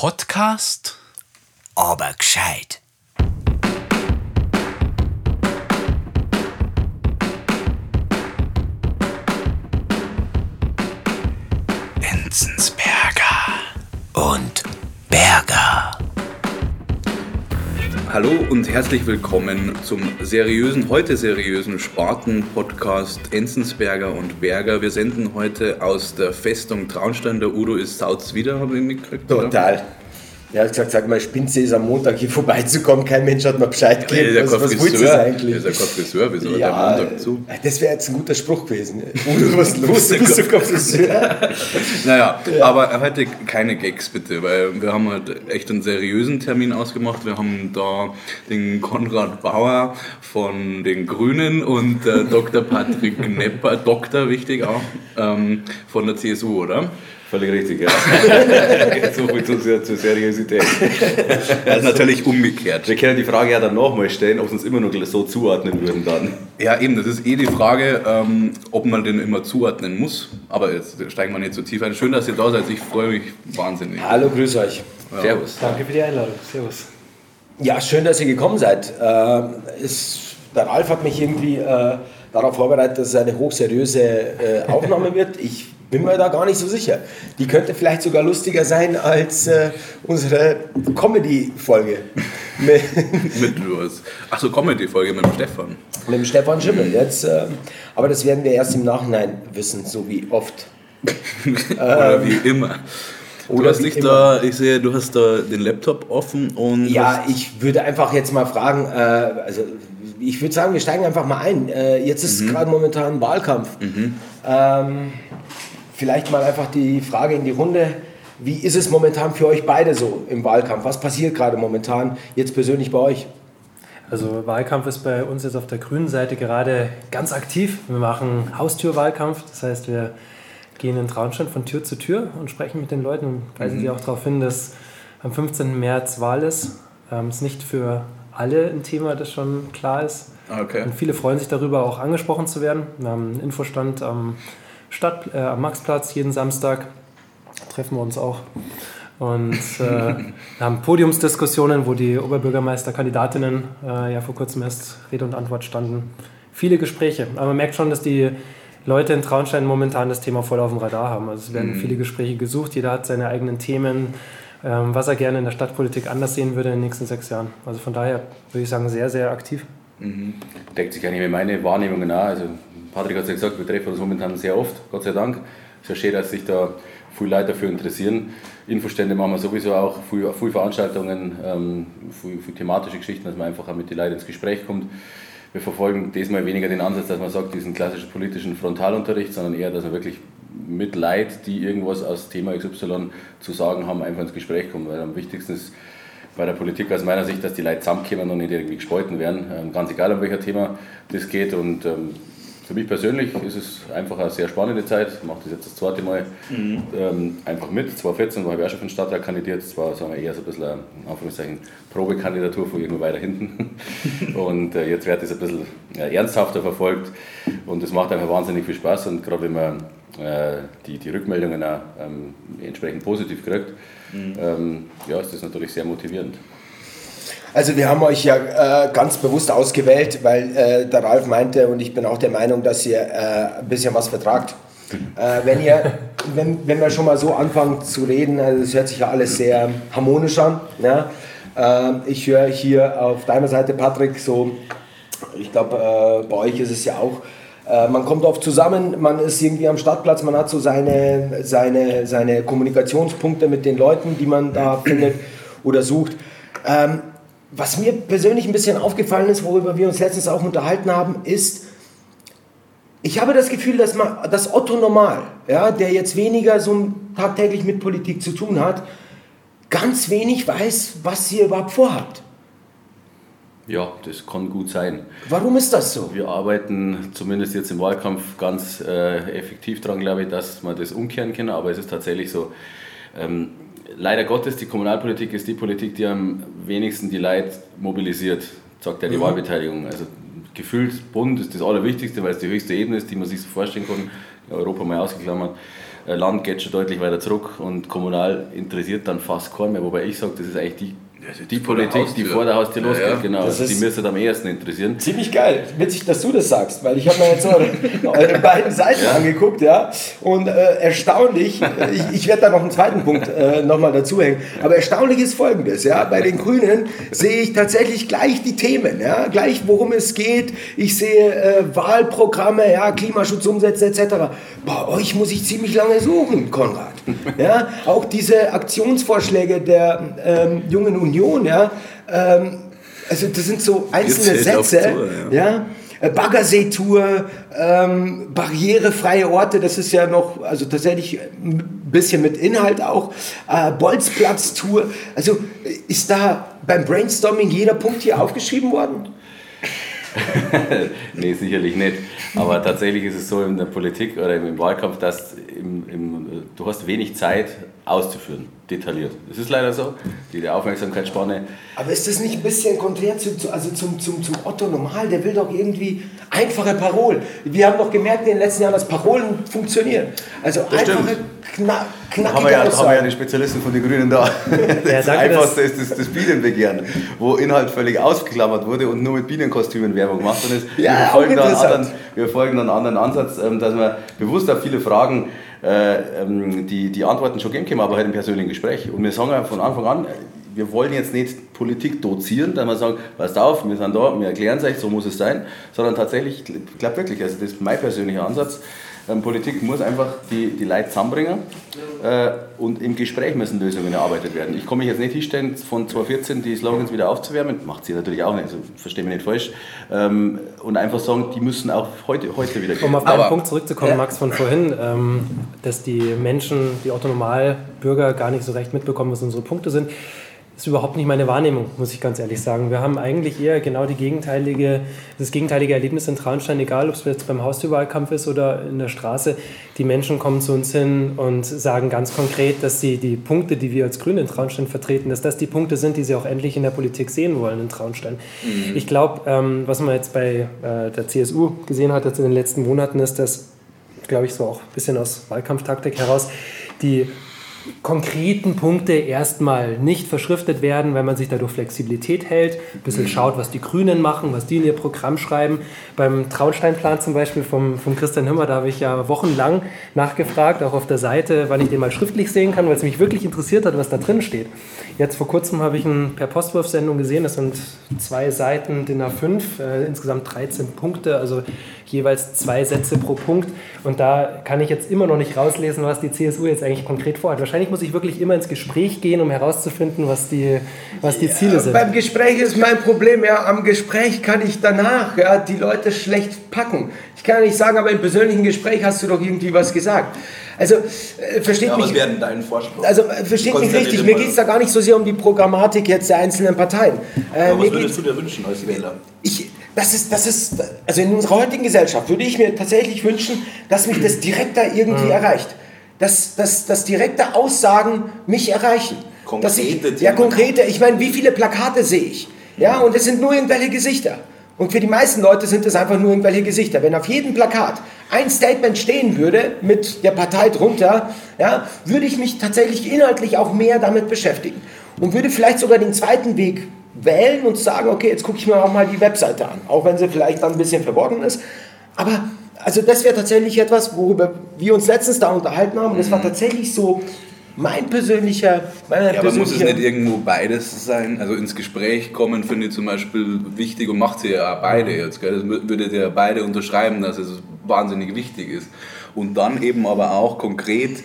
Podcast? Aber gescheit. Enzensberger. Und Berger. Hallo und herzlich willkommen zum seriösen, heute seriösen Sparten-Podcast Enzensberger und Berger. Wir senden heute aus der Festung Traunstein. Der Udo ist Sauz wieder, habe ich mitgekriegt. oder? Er hat gesagt, sag mal, spinnt sie es am Montag hier vorbeizukommen? Kein Mensch hat mir Bescheid gegeben. ja was kein was willst du eigentlich? Ist ja kein Friseur, wieso hat Ja, der Montag zu? das wäre jetzt ein guter Spruch gewesen. Udo, was ist los? Du bist sogar Friseur. Naja, aber heute keine Gags bitte, weil wir haben halt echt einen seriösen Termin ausgemacht. Wir haben da den Konrad Bauer von den Grünen und äh, Dr. Patrick Nepper, Doktor wichtig auch, ähm, von der CSU, oder? Völlig richtig, ja. so viel zur, zur Seriosität. Also natürlich umgekehrt. Wir können die Frage ja dann nochmal stellen, ob sie uns immer noch so zuordnen würden dann. Ja, eben, das ist eh die Frage, ähm, ob man den immer zuordnen muss. Aber jetzt steigen wir nicht so tief ein. Schön, dass ihr da seid. Ich freue mich wahnsinnig. Hallo, grüß euch. Servus. Danke für die Einladung. Servus. Ja, schön, dass ihr gekommen seid. Äh, es, der Ralf hat mich irgendwie äh, darauf vorbereitet, dass es eine hochseriöse äh, Aufnahme wird. Ich bin mir da gar nicht so sicher. Die könnte vielleicht sogar lustiger sein als äh, unsere Comedy-Folge mit, was? Achso, Comedy-Folge mit dem Stefan. mit dem Stefan Schimmel. Jetzt, äh, aber das werden wir erst im Nachhinein wissen, so wie oft. Oder wie immer. Du Ähm, hast dich da, ich sehe, du hast da den Laptop offen und. Ja, ich würde einfach jetzt mal fragen, äh, also ich würde sagen, wir steigen einfach mal ein. Äh, jetzt ist gerade momentan Wahlkampf. Ähm, vielleicht mal einfach die Frage in die Runde. Wie ist es momentan für euch beide so im Wahlkampf? Was passiert gerade momentan jetzt persönlich bei euch? Also Wahlkampf ist bei uns jetzt auf der grünen Seite gerade ganz aktiv. Wir machen Haustürwahlkampf. Das heißt, wir gehen in Traunstein von Tür zu Tür und sprechen mit den Leuten und weisen sie auch darauf hin, dass am 15. März Wahl ist. Ähm, ist nicht für alle ein Thema, das schon klar ist. Ah, Okay. Und viele freuen sich darüber, auch angesprochen zu werden. Wir haben einen Infostand am, Stadt, äh, am Maxplatz jeden Samstag. Treffen wir uns auch. Und äh, wir haben Podiumsdiskussionen, wo die Oberbürgermeisterkandidatinnen äh, ja vor kurzem erst Rede und Antwort standen. Viele Gespräche. Aber man merkt schon, dass die Leute in Traunstein momentan das Thema voll auf dem Radar haben. Also es werden viele Gespräche gesucht. Jeder hat seine eigenen Themen, ähm, was er gerne in der Stadtpolitik anders sehen würde in den nächsten sechs Jahren. Also von daher würde ich sagen, sehr, sehr aktiv. Deckt sich eigentlich mit meinen Wahrnehmungen an. Also Patrick hat es ja gesagt, wir treffen uns momentan sehr oft, Gott sei Dank. Es ist ja schön, dass sich da viele Leute dafür interessieren. Infostände machen wir sowieso auch, viele, viele Veranstaltungen, ähm, viele, viele thematische Geschichten, dass man einfach auch mit den Leuten ins Gespräch kommt. Wir verfolgen diesmal weniger den Ansatz, dass man sagt, diesen klassischen politischen Frontalunterricht, sondern eher, dass man wirklich mit Leuten, die irgendwas aus Thema XY zu sagen haben, einfach ins Gespräch kommt. Weil am wichtigsten ist bei der Politik aus meiner Sicht, dass die Leute zusammenkommen und nicht irgendwie gespalten werden. Ähm, ganz egal, um welcher Thema das geht. Und ähm, für mich persönlich ist es einfach eine sehr spannende Zeit. Ich mache das jetzt das zweite Mal ähm, einfach mit. 2014 war ich auch schon für den Stadtrat kandidiert. Das war sagen wir, eher so ein bisschen eine in Anführungszeichen, Probekandidatur von irgendwo weiter hinten. und äh, jetzt wird das ein bisschen ja, ernsthafter verfolgt. Und es macht einfach wahnsinnig viel Spaß. Und gerade wenn man äh, die, die Rückmeldungen auch ähm, entsprechend positiv kriegt, ähm, ja, ist das natürlich sehr motivierend. Also wir haben euch ja äh, ganz bewusst ausgewählt, weil äh, der Ralf meinte und ich bin auch der Meinung, dass ihr äh, ein bisschen was vertragt. Äh, wenn, ihr, wenn, wenn wir schon mal so anfangen zu reden, also es hört sich ja alles sehr harmonisch an. Ja? Äh, ich höre hier auf deiner Seite, Patrick, so, ich glaube, äh, bei euch ist es ja auch, äh, man kommt oft zusammen, man ist irgendwie am Stadtplatz, man hat so seine, seine, seine Kommunikationspunkte mit den Leuten, die man da findet oder sucht. Ähm, was mir persönlich ein bisschen aufgefallen ist, worüber wir uns letztens auch unterhalten haben, ist, ich habe das Gefühl, dass, man, dass Otto Normal, ja, der jetzt weniger so tagtäglich mit Politik zu tun hat, ganz wenig weiß, was ihr überhaupt vorhabt. Ja, das kann gut sein. Warum ist das so? Wir arbeiten zumindest jetzt im Wahlkampf ganz äh, effektiv daran, glaube ich, dass wir das umkehren können. Aber es ist tatsächlich so, ähm, leider Gottes, die Kommunalpolitik ist die Politik, die am wenigsten die Leute mobilisiert, sagt ja die Wahlbeteiligung. Also gefühlt Bund ist das Allerwichtigste, weil es die höchste Ebene ist, die man sich so vorstellen kann, Europa mal ausgeklammert. Äh, Land geht schon deutlich weiter zurück und kommunal interessiert dann fast keinen mehr. Wobei ich sage, das ist eigentlich die, die vor der Politik, die Haustür. vor der Haustür Ja, losgeht. ja. Genau, Das also die ist- müsste am ehesten interessieren. Ziemlich geil. Witzig, dass du das sagst, weil ich habe mir jetzt so eure beiden Seiten angeguckt, ja. Und äh, erstaunlich, äh, ich, ich werde da noch einen zweiten Punkt äh, nochmal dazu hängen, aber erstaunlich ist folgendes, ja. Bei den Grünen sehe ich tatsächlich gleich die Themen, ja, gleich worum es geht. Ich sehe äh, Wahlprogramme, ja, Klimaschutz umsetzen etc. Bei euch muss ich ziemlich lange suchen, Konrad. Ja, auch diese Aktionsvorschläge der ähm, Jungen Union, ja. Ähm, also das sind so einzelne Sätze, Tour, ja. Äh, Baggersee-Tour, ähm, barrierefreie Orte, das ist ja noch, also tatsächlich ein bisschen mit Inhalt auch, äh, Bolzplatz-Tour, also äh, ist da beim Brainstorming jeder Punkt hier aufgeschrieben worden? nee, sicherlich nicht. Aber tatsächlich ist es so in der Politik oder im Wahlkampf, dass im, im, du hast wenig Zeit auszuführen, detailliert. Das ist leider so. Die Aufmerksamkeitsspanne Aber ist das nicht ein bisschen konträr zu, also zum, zum, zum Otto Normal? Der will doch irgendwie einfache Parolen. Wir haben doch gemerkt in den letzten Jahren, dass Parolen funktionieren. Also einfache, kna knackige haben wir, ja, haben wir ja die Spezialisten von den Grünen da. Das danke, Einfachste ist das, das Bienenbegehren, wo Inhalt völlig ausgeklammert wurde und nur mit Bienenkostümen Werbung gemacht worden ist. Ja, wir, auch verfolgen da einen interessant. anderen, wir folgen einen anderen Ansatz, ähm, dass wir bewusst auf viele Fragen äh, ähm, die, die Antworten schon geben können, aber halt im persönlichen Gespräch. Und wir sagen ja von Anfang an, wir wollen jetzt nicht Politik dozieren, dass wir sagen, passt auf, wir sind da, wir erklären es euch, so muss es sein, sondern tatsächlich, ich glaube wirklich, also das ist mein persönlicher Ansatz, ähm, Politik muss einfach die, die Leute zusammenbringen äh, und im Gespräch müssen Lösungen erarbeitet werden. Ich kann mich jetzt nicht hinstellen, von 2014 die Slogans wieder aufzuwärmen, macht sie natürlich auch nicht, also verstehe mich nicht falsch, ähm, und einfach sagen, die müssen auch heute, heute wieder gehen. Um auf deinen Aber- Punkt zurückzukommen, Max, von vorhin, ähm, dass die Menschen, die Autonomalbürger gar nicht so recht mitbekommen, was unsere Punkte sind, ist überhaupt nicht meine Wahrnehmung, muss ich ganz ehrlich sagen. Wir haben eigentlich eher genau die gegenteilige, das gegenteilige Erlebnis in Traunstein, egal ob es jetzt beim Haustürwahlkampf ist oder in der Straße. Die Menschen kommen zu uns hin und sagen ganz konkret, dass sie die Punkte, die wir als Grüne in Traunstein vertreten, dass das die Punkte sind, die sie auch endlich in der Politik sehen wollen in Traunstein. Ich glaube, ähm, was man jetzt bei äh, der CSU gesehen hat jetzt in den letzten Monaten, ist, dass glaube ich, so auch ein bisschen aus Wahlkampftaktik heraus, die konkreten Punkte erstmal nicht verschriftet werden, weil man sich dadurch Flexibilität hält, ein bisschen schaut, was die Grünen machen, was die in ihr Programm schreiben. Beim Traunsteinplan zum Beispiel vom, vom Christian Hümmer, da habe ich ja wochenlang nachgefragt, auch auf der Seite, wann ich den mal schriftlich sehen kann, weil es mich wirklich interessiert hat, was da drin steht. Jetzt vor kurzem habe ich ihn per Postwurfsendung gesehen, das sind zwei Seiten DIN A5, äh, insgesamt 13 Punkte, also jeweils zwei Sätze pro Punkt. Und da kann ich jetzt immer noch nicht rauslesen, was die CSU jetzt eigentlich konkret vorhat. Wahrscheinlich muss ich wirklich immer ins Gespräch gehen, um herauszufinden, was die, was die Ziele sind. Beim Gespräch ist mein Problem, ja, am Gespräch kann ich danach ja, die Leute schlecht packen. Ich kann ja nicht sagen, aber im persönlichen Gespräch hast du doch irgendwie was gesagt. Also, äh, versteht Ja, mich. was wäre denn dein Vorschlag? Also äh, versteht mich richtig, mir geht es da gar nicht so sehr um die Programmatik jetzt der einzelnen Parteien. Äh, Aber was würdest du dir wünschen als Wähler? ich, das ist, das ist, also in unserer heutigen Gesellschaft würde ich mir tatsächlich wünschen, dass mich das direkter irgendwie Mhm. erreicht. Dass, dass, dass direkte Aussagen mich erreichen. dass ich, Konkrete ja, konkrete. Ich meine, wie viele Plakate sehe ich? Ja, und es sind nur irgendwelche Gesichter. Und für die meisten Leute sind es einfach nur irgendwelche Gesichter. Wenn auf jedem Plakat ein Statement stehen würde mit der Partei drunter, ja, würde ich mich tatsächlich inhaltlich auch mehr damit beschäftigen. Und würde vielleicht sogar den zweiten Weg wählen und sagen, okay, jetzt gucke ich mir auch mal die Webseite an, auch wenn sie vielleicht dann ein bisschen verborgen ist. Aber also das wäre tatsächlich etwas, worüber wir uns letztens da unterhalten haben. Und das war tatsächlich so mein persönlicher, meine Ja, aber muss es nicht irgendwo beides sein? Also ins Gespräch kommen finde ich zum Beispiel wichtig und macht sie ja beide jetzt. Gell? Das wür- würdet ihr ja beide unterschreiben, dass es wahnsinnig wichtig ist. Und dann eben aber auch konkret,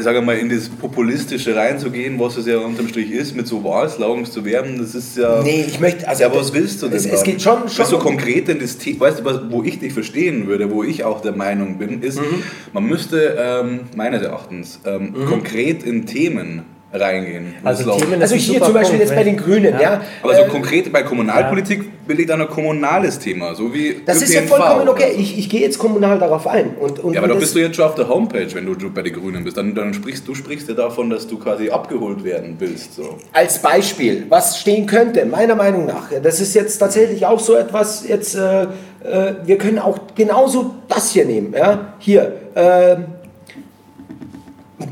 sage mal, in das Populistische reinzugehen, was es ja unterm Strich ist, mit so Wahlslogans zu werben, das ist ja... Nee, ich möchte, also ja, was willst du denn es, es geht schon, schon du, um- konkret in das Thema, weißt du, was, wo ich dich verstehen würde, wo ich auch der Meinung bin, ist, Mhm. man müsste ähm, meines Erachtens ähm, konkret in Themen reingehen. Also Also hier zum Beispiel Punkt, jetzt bei den wenn- Grünen, ja. Ja. aber so Äh, konkret bei Kommunalpolitik will ich dann ein kommunales Thema, so wie Das ist ja ÖPNV vollkommen okay. Ich, ich gehe jetzt kommunal darauf ein. Und, und Ja, aber da bist du jetzt schon auf der Homepage, wenn du bei den Grünen bist. Dann, dann sprichst du sprichst ja davon, dass du quasi abgeholt werden willst. So. als Beispiel, was stehen könnte, meiner Meinung nach, ja, das ist jetzt tatsächlich auch so etwas, jetzt, äh, äh, wir können auch genauso das hier nehmen. Ja? Hier, äh,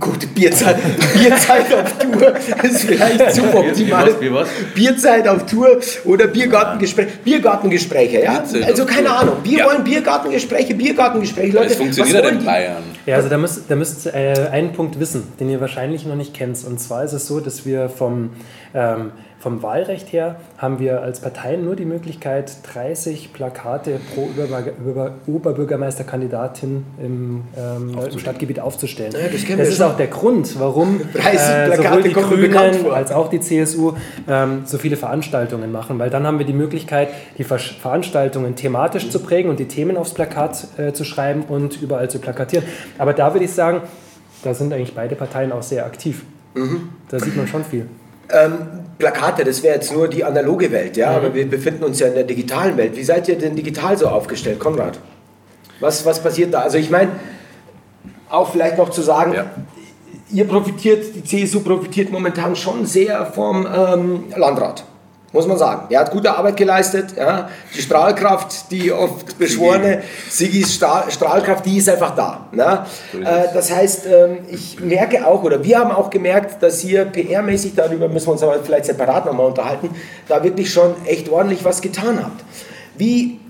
gut, Bierzeit, Bierzeit auf Tour ist vielleicht suboptimal. Was, wie was? Bierzeit auf Tour oder Biergartengespräche. Biergartengespräche, ja? Bierzeit Also keine Tour. Ahnung. Wir Ja. wollen Biergartengespräche, Biergartengespräche. Leute, Das funktioniert was ja wollen in die? Bayern. Ja, also da müsst, da müsst ihr äh, einen Punkt wissen, den ihr wahrscheinlich noch nicht kennt. Und zwar ist es so, dass wir vom, ähm, vom Wahlrecht her haben wir als Parteien nur die Möglichkeit, 30 Plakate pro Oberbürgermeisterkandidatin im, ähm, im Stadtgebiet aufzustellen. Ja, das das ist schon. auch der Grund, warum 30 äh, sowohl die Grünen als auch die CSU ähm, so viele Veranstaltungen machen, weil dann haben wir die Möglichkeit, die Ver Veranstaltungen thematisch zu prägen und die Themen aufs Plakat äh, zu schreiben und überall zu plakatieren. Aber da würde ich sagen, da sind eigentlich beide Parteien auch sehr aktiv. Mhm. Da sieht man schon viel. Ähm, Plakate, das wäre jetzt nur die analoge Welt, ja, aber wir befinden uns ja in der digitalen Welt. Wie seid ihr denn digital so aufgestellt, Konrad? Was, was passiert da? Also ich meine, auch vielleicht noch zu sagen, Ja. ihr profitiert, die CSU profitiert momentan schon sehr vom ähm, Landrat. Muss man sagen. Er hat gute Arbeit geleistet. Ja. Die Strahlkraft, die oft beschworene Sigis Strahl, Strahlkraft, die ist einfach da. Ne? Äh, das heißt, ähm, ich merke auch, oder wir haben auch gemerkt, dass ihr PR-mäßig, darüber müssen wir uns aber vielleicht separat nochmal unterhalten, da wirklich schon echt ordentlich was getan habt. Wie,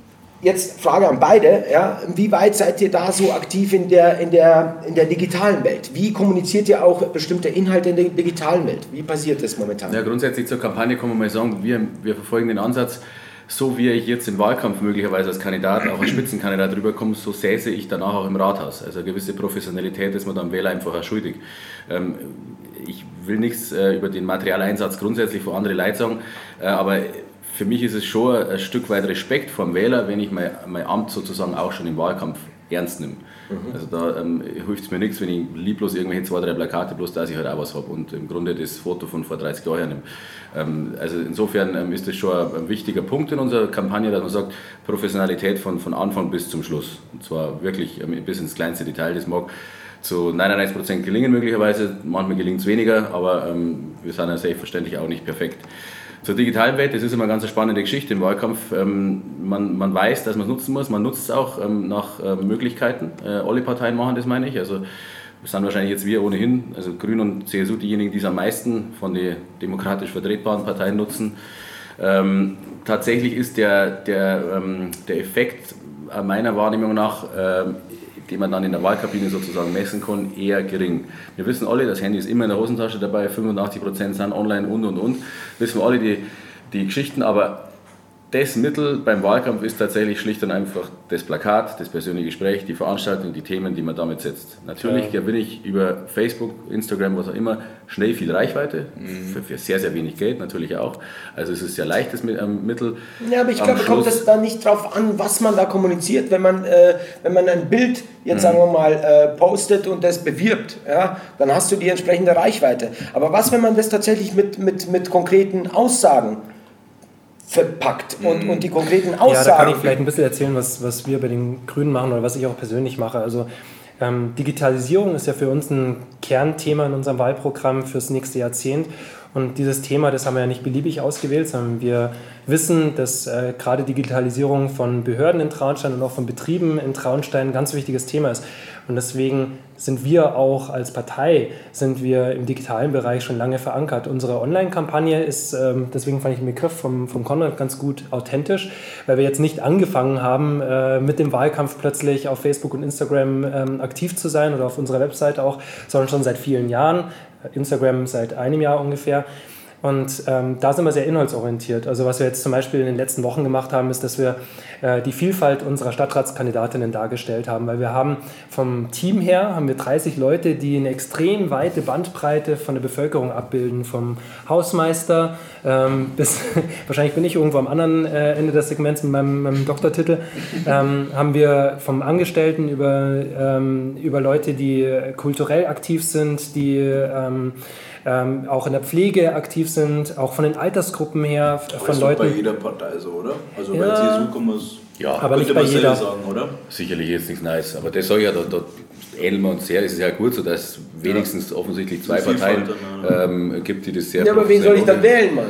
jetzt Frage an beide, ja, wie weit seid ihr da so aktiv in der, in, der, in der digitalen Welt? Wie kommuniziert ihr auch bestimmte Inhalte in der digitalen Welt? Wie passiert das momentan? Ja, grundsätzlich zur Kampagne kann man mal sagen, wir, wir verfolgen den Ansatz, so wie ich jetzt im Wahlkampf möglicherweise als Kandidat, auch als Spitzenkandidat rüberkomme, so säße ich danach auch im Rathaus. Also eine gewisse Professionalität ist man dann Wähler einfach auch schuldig. Ähm, ich will nichts äh, über den Materialeinsatz grundsätzlich für andere Leute sagen, äh, aber für mich ist es schon ein Stück weit Respekt vor dem Wähler, wenn ich mein, mein Amt sozusagen auch schon im Wahlkampf ernst nehme. Also da ähm, hilft es mir nichts, wenn ich lieblos irgendwelche zwei, drei Plakate, bloß dass ich halt auch was habe und im Grunde das Foto von vor 30 Jahren nehme. Ähm, also insofern ähm, ist das schon ein, ein wichtiger Punkt in unserer Kampagne, dass man sagt, Professionalität von, von Anfang bis zum Schluss. Und zwar wirklich ähm, bis ins kleinste Detail. Das mag zu 99% gelingen möglicherweise, manchmal gelingt es weniger, aber ähm, wir sind ja selbstverständlich auch nicht perfekt. Zur digitalen Welt, das ist immer eine ganz spannende Geschichte im Wahlkampf. Ähm, man, man weiß, dass man es nutzen muss, man nutzt es auch ähm, nach ähm, Möglichkeiten. Äh, alle Parteien machen das, meine ich. Also wir sind wahrscheinlich jetzt wir ohnehin, also Grün und CSU, diejenigen, die es am meisten von den demokratisch vertretbaren Parteien nutzen. Ähm, tatsächlich ist der, der, ähm, der Effekt äh, meiner Wahrnehmung nach, den man dann in der Wahlkabine sozusagen messen kann, eher gering. Wir wissen alle, das Handy ist immer in der Hosentasche dabei, 85% sind online und und und. Wissen wir alle die, die Geschichten, aber das Mittel beim Wahlkampf ist tatsächlich schlicht und einfach das Plakat, das persönliche Gespräch, die Veranstaltung, die Themen, die man damit setzt. Natürlich gewinne ich über Facebook, Instagram, was auch immer, schnell viel Reichweite, für, für sehr, sehr wenig Geld natürlich auch. Also es ist sehr leichtes ähm, Mittel. Ja, aber ich Am glaube, kommt Schluss- es da nicht drauf an, was man da kommuniziert, wenn man, äh, wenn man ein Bild, jetzt Mhm. sagen wir mal, äh, postet und das bewirbt, ja, dann hast du die entsprechende Reichweite. Aber was, wenn man das tatsächlich mit, mit, mit konkreten Aussagen verpackt und, und die konkreten Ja, da kann Aussagen... ich vielleicht ein bisschen erzählen, was, was wir bei den Grünen machen oder was ich auch persönlich mache. Also ähm, Digitalisierung ist ja für uns ein Kernthema in unserem Wahlprogramm fürs nächste Jahrzehnt. Und dieses Thema, das haben wir ja nicht beliebig ausgewählt, sondern wir wissen, dass äh, gerade Digitalisierung von Behörden in Traunstein und auch von Betrieben in Traunstein ein ganz wichtiges Thema ist. Und deswegen sind wir auch als Partei, sind wir im digitalen Bereich schon lange verankert. Unsere Online-Kampagne ist, ähm, deswegen fand ich den Begriff vom, vom Konrad ganz gut authentisch, weil wir jetzt nicht angefangen haben, äh, mit dem Wahlkampf plötzlich auf Facebook und Instagram ähm, aktiv zu sein oder auf unserer Website auch, sondern schon seit vielen Jahren. Instagram seit einem Jahr ungefähr. Und ähm, da sind wir sehr inhaltsorientiert. Also was wir jetzt zum Beispiel in den letzten Wochen gemacht haben, ist, dass wir äh, die Vielfalt unserer Stadtratskandidatinnen dargestellt haben. Weil wir haben vom Team her, haben wir 30 Leute, die eine extrem weite Bandbreite von der Bevölkerung abbilden. Vom Hausmeister ähm, bis, wahrscheinlich bin ich irgendwo am anderen äh, Ende des Segments mit meinem, meinem Doktortitel, ähm, haben wir vom Angestellten über, ähm, über Leute, die kulturell aktiv sind, die ähm, auch in der Pflege aktiv sind, auch von den Altersgruppen her, von ist doch bei Leuten. jeder Partei so, oder? Also Ja. bei CSU kann man es Ja, Aber nicht könnte bei man selber jeder. sagen, oder? sicherlich jetzt nichts Neues. Aber das ich ja, da, da ähneln wir uns sehr. Es ist ja gut so, dass es wenigstens offensichtlich zwei Parteien ähm, gibt, die das sehr ja, aber wen soll ich dann wählen, Mann?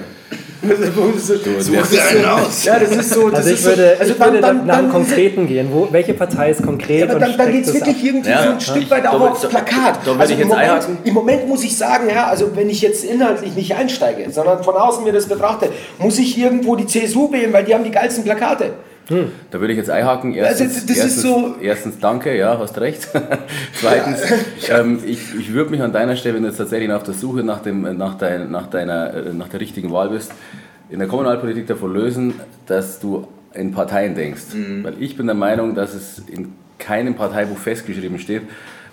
Such dir einen aus. Ja, das ist so. Das Also ich ist würde, so, also ich würde dann, nach dann, dem dann, Konkreten gehen. Wo, welche Partei ist konkret Ja, aber und dann, dann geht es wirklich ab? irgendwie Ja, so ja. ein Stück weit Da auch aufs da- Plakat. da würd also ich im jetzt Moment. Im Moment muss ich sagen, ja, also wenn ich jetzt inhaltlich nicht einsteige, sondern von außen mir das betrachte, muss ich irgendwo die CSU wählen, weil die haben die geilsten Plakate. Da würde ich jetzt einhaken. Erstens, das ist erstens, so- erstens danke, ja, hast recht. Zweitens, ähm, ich, ich würde mich an deiner Stelle, wenn du jetzt tatsächlich auf der Suche nach, dem, nach, dein, nach, deiner, äh, nach der richtigen Wahl bist, in der Kommunalpolitik davon lösen, dass du in Parteien denkst. Weil ich bin der Meinung, dass es in keinem Parteibuch festgeschrieben steht,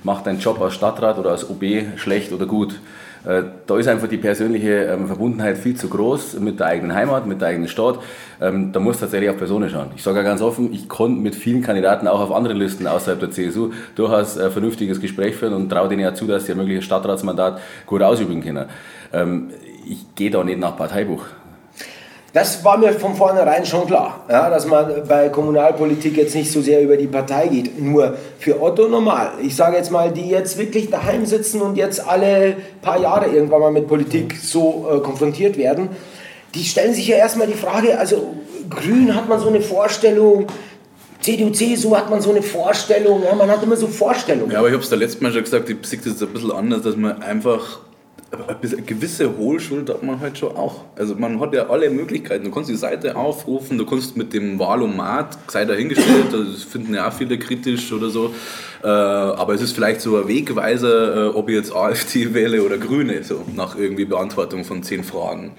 mach deinen Job als Stadtrat oder als OB schlecht oder gut. Äh, Da ist einfach die persönliche ähm, Verbundenheit viel zu groß mit der eigenen Heimat, mit der eigenen Stadt. Ähm, Da muss tatsächlich auf Personen schauen. Ich sage ja ganz offen, ich konnte mit vielen Kandidaten auch auf anderen Listen außerhalb der CSU durchaus ein vernünftiges Gespräch führen und traue denen ja zu, dass sie ein mögliches Stadtratsmandat gut ausüben können. Ähm, Ich gehe da nicht nach Parteibuch. Das war mir von vornherein schon klar, ja, dass man bei Kommunalpolitik jetzt nicht so sehr über die Partei geht. Nur für Otto normal. Ich sage jetzt mal, die jetzt wirklich daheim sitzen und jetzt alle paar Jahre irgendwann mal mit Politik so äh, konfrontiert werden, die stellen sich ja erstmal die Frage, also Grün hat man so eine Vorstellung, CDU, CSU hat man so eine Vorstellung, ja, man hat immer so Vorstellungen. Ja, aber ich habe es da letztes Mal schon gesagt, ich sehe das jetzt ein bisschen anders, dass man einfach eine gewisse Hohlschuld hat man halt schon auch. Also man hat ja alle Möglichkeiten. Du kannst die Seite aufrufen, du kannst mit dem Wahlomat, sei dahingestellt, das finden ja auch viele kritisch oder so. Äh, aber es ist vielleicht so ein Wegweiser, äh, ob ich jetzt AfD wähle oder Grüne, so nach irgendwie Beantwortung von zehn Fragen.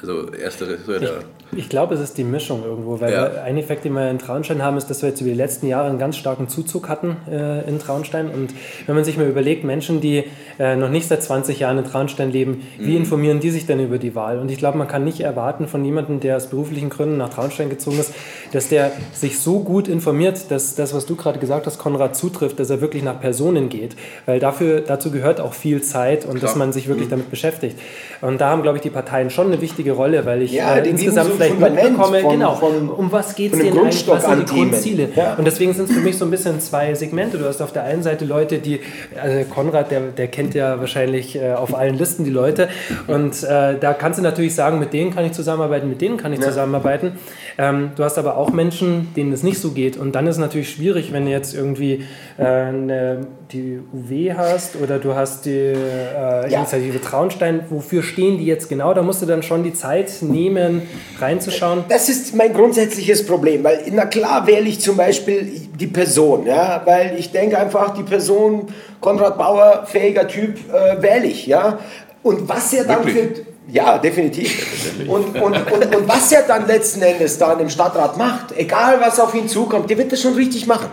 Also ersteres so der Ich glaube, es ist die Mischung irgendwo, weil Ja. ein Effekt, den wir in Traunstein haben, ist, dass wir jetzt über die letzten Jahre einen ganz starken Zuzug hatten äh, in Traunstein. Und wenn man sich mal überlegt, Menschen, die äh, noch nicht seit 20 Jahren in Traunstein leben, wie informieren die sich denn über die Wahl? Und ich glaube, man kann nicht erwarten von jemandem, der aus beruflichen Gründen nach Traunstein gezogen ist, dass der sich so gut informiert, dass das, was du gerade gesagt hast, Konrad, zutrifft, dass er wirklich nach Personen geht. Weil dafür, dazu gehört auch viel Zeit und dass Klar. man sich wirklich damit beschäftigt. Und da haben, glaube ich, die Parteien schon eine wichtige Rolle, weil ich Ja, äh, insgesamt so vielleicht mitbekomme, von- genau, von- um was geht es denen eigentlich, was sind die. Grundziele. Ja. Und deswegen sind es für mich so ein bisschen zwei Segmente. Du hast auf der einen Seite Leute, die, also Konrad, der, der kennt ja wahrscheinlich äh, auf allen Listen die Leute und äh, da kannst du natürlich sagen, mit denen kann ich zusammenarbeiten, mit denen kann ich zusammenarbeiten. Ähm, du hast aber auch Menschen, denen es nicht so geht und dann ist es natürlich schwierig, wenn du jetzt irgendwie äh, eine, die UW hast oder du hast die äh, Initiative Traunstein, wofür stehen die jetzt genau? Da musst du dann schon die Zeit nehmen, reinzuschauen. Das ist mein grundsätzliches Problem, weil na klar wähle ich zum Beispiel die Person, ja, weil ich denke einfach, die Person, Konrad Bauer, fähiger Typ, äh, wähle ich, ja. Und was er dann Wirklich? für, ja, definitiv. Und, und, und, und was er dann letzten Endes dann im Stadtrat macht, egal was auf ihn zukommt, der wird das schon richtig machen.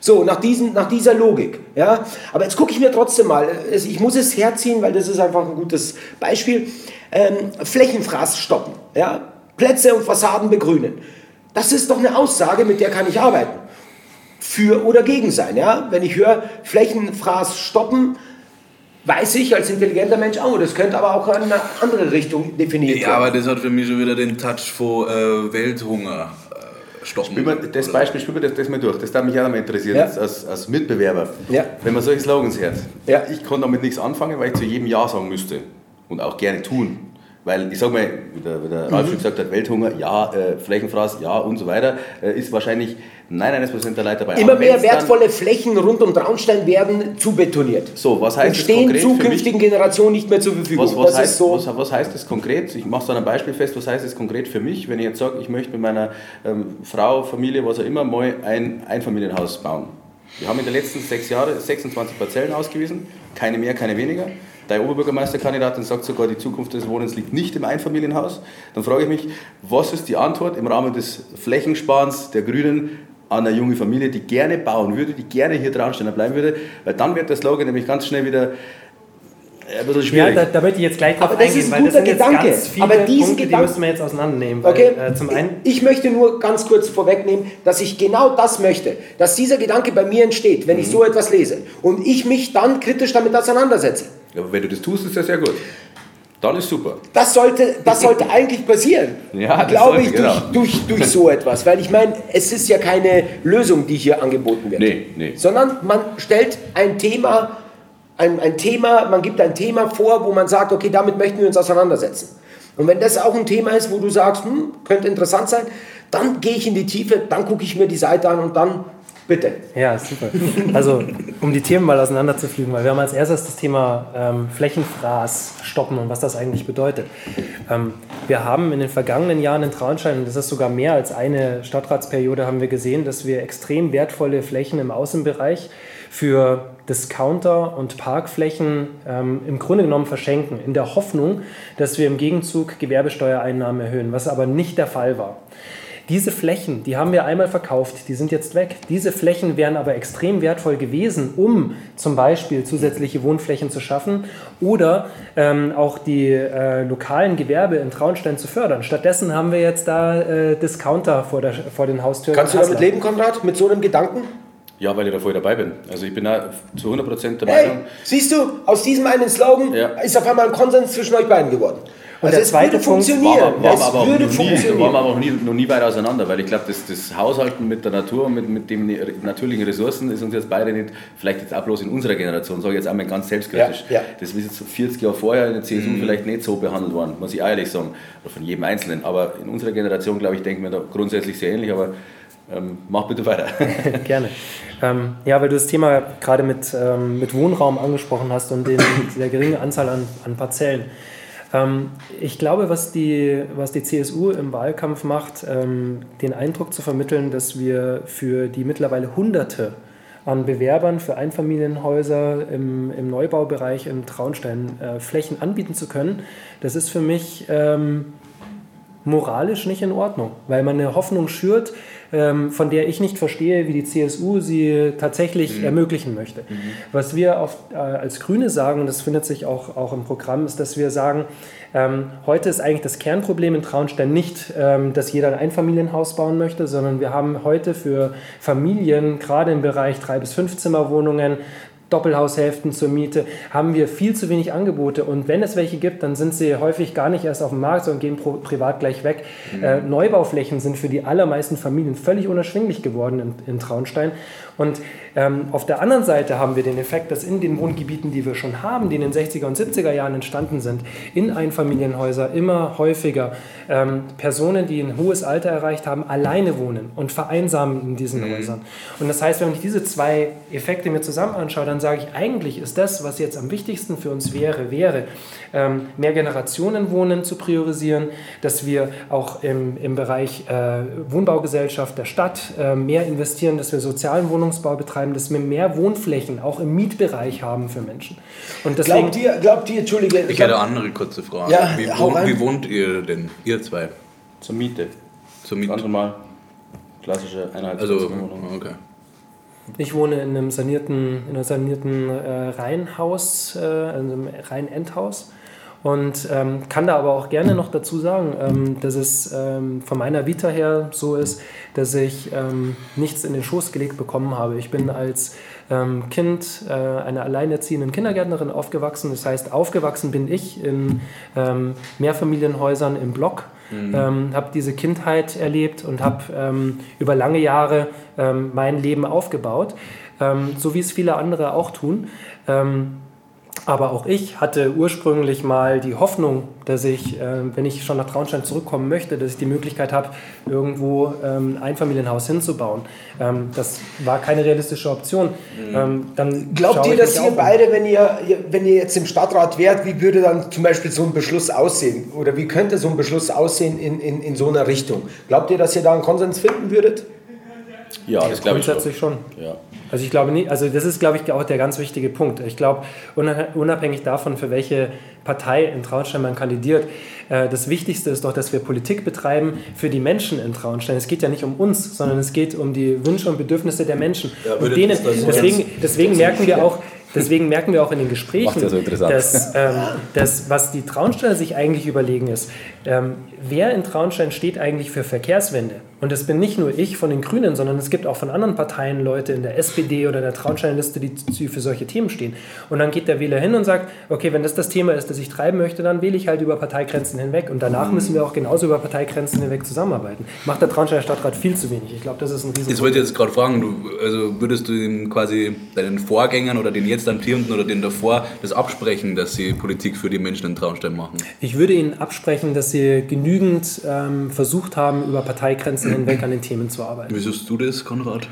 So, nach, diesen, nach dieser Logik. Ja? Aber jetzt gucke ich mir trotzdem mal, ich muss es herziehen, weil das ist einfach ein gutes Beispiel. Ähm, Flächenfraß stoppen. Ja? Plätze und Fassaden begrünen. Das ist doch eine Aussage, mit der kann ich arbeiten. Für oder gegen sein. Ja? Wenn ich höre, Flächenfraß stoppen, weiß ich als intelligenter Mensch, oh, das könnte aber auch in eine andere Richtung definiert Ja, werden. aber das hat für mich schon wieder den Touch von äh, Welthunger äh, stoppen. Spiel mal das Oder- Beispiel, spiel mal das, das mal durch. Das darf mich auch noch mal interessieren, Ja. als, als Mitbewerber. Ja. Wenn man solche Slogans hört. Ja. Ich kann damit nichts anfangen, weil ich zu jedem Ja sagen müsste. Und auch gerne tun. Weil ich sage mal, wie der, wie der Ralf Mhm. schon gesagt hat, Welthunger, ja, äh, Flächenfraß, ja und so weiter, äh, ist wahrscheinlich 99% der Leute dabei. Immer Aber mehr wertvolle Flächen rund um Traunstein werden zu betoniert. So, was heißt und das stehen konkret zukünftigen Generationen nicht mehr zur Verfügung. Was, was, heißt, so. was, was heißt das konkret? Ich mache es an einem Beispiel fest. Was heißt das konkret für mich, wenn ich jetzt sage, ich möchte mit meiner ähm, Frau, Familie, was auch immer, mal ein Einfamilienhaus bauen? Wir haben in den letzten sechs Jahren 26 Parzellen ausgewiesen, keine mehr, keine weniger. Der Oberbürgermeisterkandidatin sagt sogar, die Zukunft des Wohnens liegt nicht im Einfamilienhaus. Dann frage ich mich, was ist die Antwort im Rahmen des Flächensparens der Grünen an eine junge Familie, die gerne bauen würde, die gerne hier dran bleiben würde? Weil dann wird der Slogan nämlich ganz schnell wieder äh, ein bisschen Ja, schwierig. da, da möchte ich jetzt gleich drauf Aber das eingehen, ist ein weil das jetzt Gedanke. ganz viele Aber diesen Punkte, die Gedanken- müssen wir jetzt auseinandernehmen. Weil, Okay, äh, zum einen, ich möchte nur ganz kurz vorwegnehmen, dass ich genau das möchte, dass dieser Gedanke bei mir entsteht, wenn Mhm. ich so etwas lese und ich mich dann kritisch damit auseinandersetze. Aber wenn du das tust, ist das sehr gut. Dann ist super. Das sollte, das sollte eigentlich passieren, Ja, glaube sollte, ich, genau. durch, durch, durch so etwas. Weil ich meine, es ist ja keine Lösung, die hier angeboten wird. Nee, nee. Sondern man stellt ein Thema ein, ein Thema, man gibt ein Thema vor, wo man sagt, okay, damit möchten wir uns auseinandersetzen. Und wenn das auch ein Thema ist, wo du sagst, hm, könnte interessant sein, dann gehe ich in die Tiefe, dann gucke ich mir die Seite an und dann bitte. Ja, super. Also, um die Themen mal auseinanderzufliegen, weil wir haben als erstes das Thema ähm, Flächenfraß stoppen und was das eigentlich bedeutet. Ähm, wir haben in den vergangenen Jahren in Traunstein, und das ist sogar mehr als eine Stadtratsperiode, haben wir gesehen, dass wir extrem wertvolle Flächen im Außenbereich für Discounter und Parkflächen ähm, im Grunde genommen verschenken, in der Hoffnung, dass wir im Gegenzug Gewerbesteuereinnahmen erhöhen, was aber nicht der Fall war. Diese Flächen, die haben wir einmal verkauft, die sind jetzt weg. Diese Flächen wären aber extrem wertvoll gewesen, um zum Beispiel zusätzliche Wohnflächen zu schaffen oder ähm, auch die äh, lokalen Gewerbe in Traunstein zu fördern. Stattdessen haben wir jetzt da äh, Discounter vor, der, vor den Haustüren. Kannst du damit leben, Konrad, mit so einem Gedanken? Ja, weil ich da voll dabei bin. Also ich bin da zu 100% der Hey, Meinung. siehst du, aus diesem einen Slogan Ja. ist auf einmal ein Konsens zwischen euch beiden geworden. Und also der zweite würde Punkt funktionieren. Wir, waren es aber würde noch nie, funktionieren. waren wir aber auch nie, noch nie weit auseinander, weil ich glaube, das, das Haushalten mit der Natur und mit, mit den natürlichen Ressourcen ist uns jetzt beide nicht, vielleicht jetzt auch bloß in unserer Generation, sage ich jetzt einmal ganz selbstkritisch. Ja, ja. Das ist jetzt so 40 Jahre vorher in der CSU vielleicht nicht so behandelt worden, muss ich ehrlich sagen, oder von jedem Einzelnen. Aber in unserer Generation, glaube ich, denken wir da grundsätzlich sehr ähnlich, aber ähm, mach bitte weiter. Gerne. Ähm, ja, weil du das Thema gerade mit, ähm, mit Wohnraum angesprochen hast und den, der geringen Anzahl an, an Parzellen. Ähm, ich glaube, was die, was die CSU im Wahlkampf macht, ähm, den Eindruck zu vermitteln, dass wir für die mittlerweile Hunderte an Bewerbern für Einfamilienhäuser im, im Neubaubereich in Traunstein äh, Flächen anbieten zu können, das ist für mich ähm, moralisch nicht in Ordnung, weil man eine Hoffnung schürt, von der ich nicht verstehe, wie die CSU sie tatsächlich ermöglichen möchte. Was wir auf, äh, als Grüne sagen, und das findet sich auch, auch im Programm, ist, dass wir sagen, ähm, heute ist eigentlich das Kernproblem in Traunstein nicht, ähm, dass jeder ein Einfamilienhaus bauen möchte, sondern wir haben heute für Familien, gerade im Bereich drei bis fünf Zimmerwohnungen, Doppelhaushälften zur Miete, haben wir viel zu wenig Angebote. Und wenn es welche gibt, dann sind sie häufig gar nicht erst auf dem Markt, sondern gehen privat gleich weg. Äh, Neubauflächen sind für die allermeisten Familien völlig unerschwinglich geworden in, in Traunstein. Und ähm, auf der anderen Seite haben wir den Effekt, dass in den Wohngebieten, die wir schon haben, die in den 60er und 70er Jahren entstanden sind, in Einfamilienhäuser immer häufiger ähm, Personen, die ein hohes Alter erreicht haben, alleine wohnen und vereinsamen in diesen Häusern. Und das heißt, wenn ich diese zwei Effekte mir zusammen anschaue, dann sage ich, eigentlich ist das, was jetzt am wichtigsten für uns wäre, wäre, ähm, mehr Generationenwohnen zu priorisieren, dass wir auch im, im Bereich äh, Wohnbaugesellschaft der Stadt äh, mehr investieren, dass wir sozialen Wohnungsbau betreiben, dass wir mehr Wohnflächen auch im Mietbereich haben für Menschen. Und deswegen, Glaubt ihr, glaubt ihr, Entschuldige, Ich hätte eine andere kurze Frage. Ja, wie, wohnt, rein. wie wohnt ihr denn, ihr zwei? Zur Miete. Zur Miete? normal. Klassische eineinhalb Also, okay. Ich wohne in einem sanierten, in einem sanierten äh, Reihenhaus, äh, in einem Reihenendhaus. Und ähm, kann da aber auch gerne noch dazu sagen, ähm, dass es ähm, von meiner Vita her so ist, dass ich ähm, nichts in den Schoß gelegt bekommen habe. Ich bin als ähm, Kind äh, einer alleinerziehenden Kindergärtnerin aufgewachsen. Das heißt, aufgewachsen bin ich in ähm, Mehrfamilienhäusern im Block. Ähm, habe diese Kindheit erlebt und habe über lange Jahre mein Leben aufgebaut, so wie es viele andere auch tun. Aber auch ich hatte ursprünglich mal die Hoffnung, dass ich, äh, wenn ich schon nach Traunstein zurückkommen möchte, dass ich die Möglichkeit habe, irgendwo ähm, ein Einfamilienhaus hinzubauen. Ähm, das war keine realistische Option. Ähm, dann Glaubt ihr, dass ihr beide, wenn ihr, ihr- wenn ihr jetzt im Stadtrat wärt, wie würde dann zum Beispiel so ein Beschluss aussehen? Oder wie könnte so ein Beschluss aussehen in, in, in so einer Richtung? Glaubt ihr, dass ihr da einen Konsens finden würdet? Ja, das glaube ich schon. Grundsätzlich schon. Ja. Also ich glaube nicht, also das ist, glaube ich, auch der ganz wichtige Punkt. Ich glaube, unab- unabhängig davon, für welche Partei in Traunstein man kandidiert, äh, das Wichtigste ist doch, dass wir Politik betreiben für die Menschen in Traunstein. Es geht ja nicht um uns, sondern es geht um die Wünsche und Bedürfnisse der Menschen. Ja, und denen, das deswegen, deswegen merken wir auch, Deswegen merken wir auch in den Gesprächen, ja so dass, ähm, dass was die Traunsteiner sich eigentlich überlegen ist, ähm, wer in Traunstein steht eigentlich für Verkehrswende? Und es bin nicht nur ich von den Grünen, sondern es gibt auch von anderen Parteien Leute in der SPD oder der Traunsteinliste, die für solche Themen stehen. Und dann geht der Wähler hin und sagt, okay, wenn das das Thema ist, das ich treiben möchte, dann wähle ich halt über Parteigrenzen hinweg. Und danach müssen wir auch genauso über Parteigrenzen hinweg zusammenarbeiten. Macht der Traunsteiner Stadtrat viel zu wenig. Ich glaube, das ist ein riesen Das wollte ich jetzt gerade fragen, du, also würdest du den quasi deinen Vorgängern oder den jetzt amtierenden oder den davor das absprechen, dass sie Politik für die Menschen in Traunstein machen? Ich würde Ihnen absprechen, dass Sie genügend ähm, versucht haben, über Parteigrenzen hinweg an den Themen zu arbeiten. Wie siehst du das, Konrad?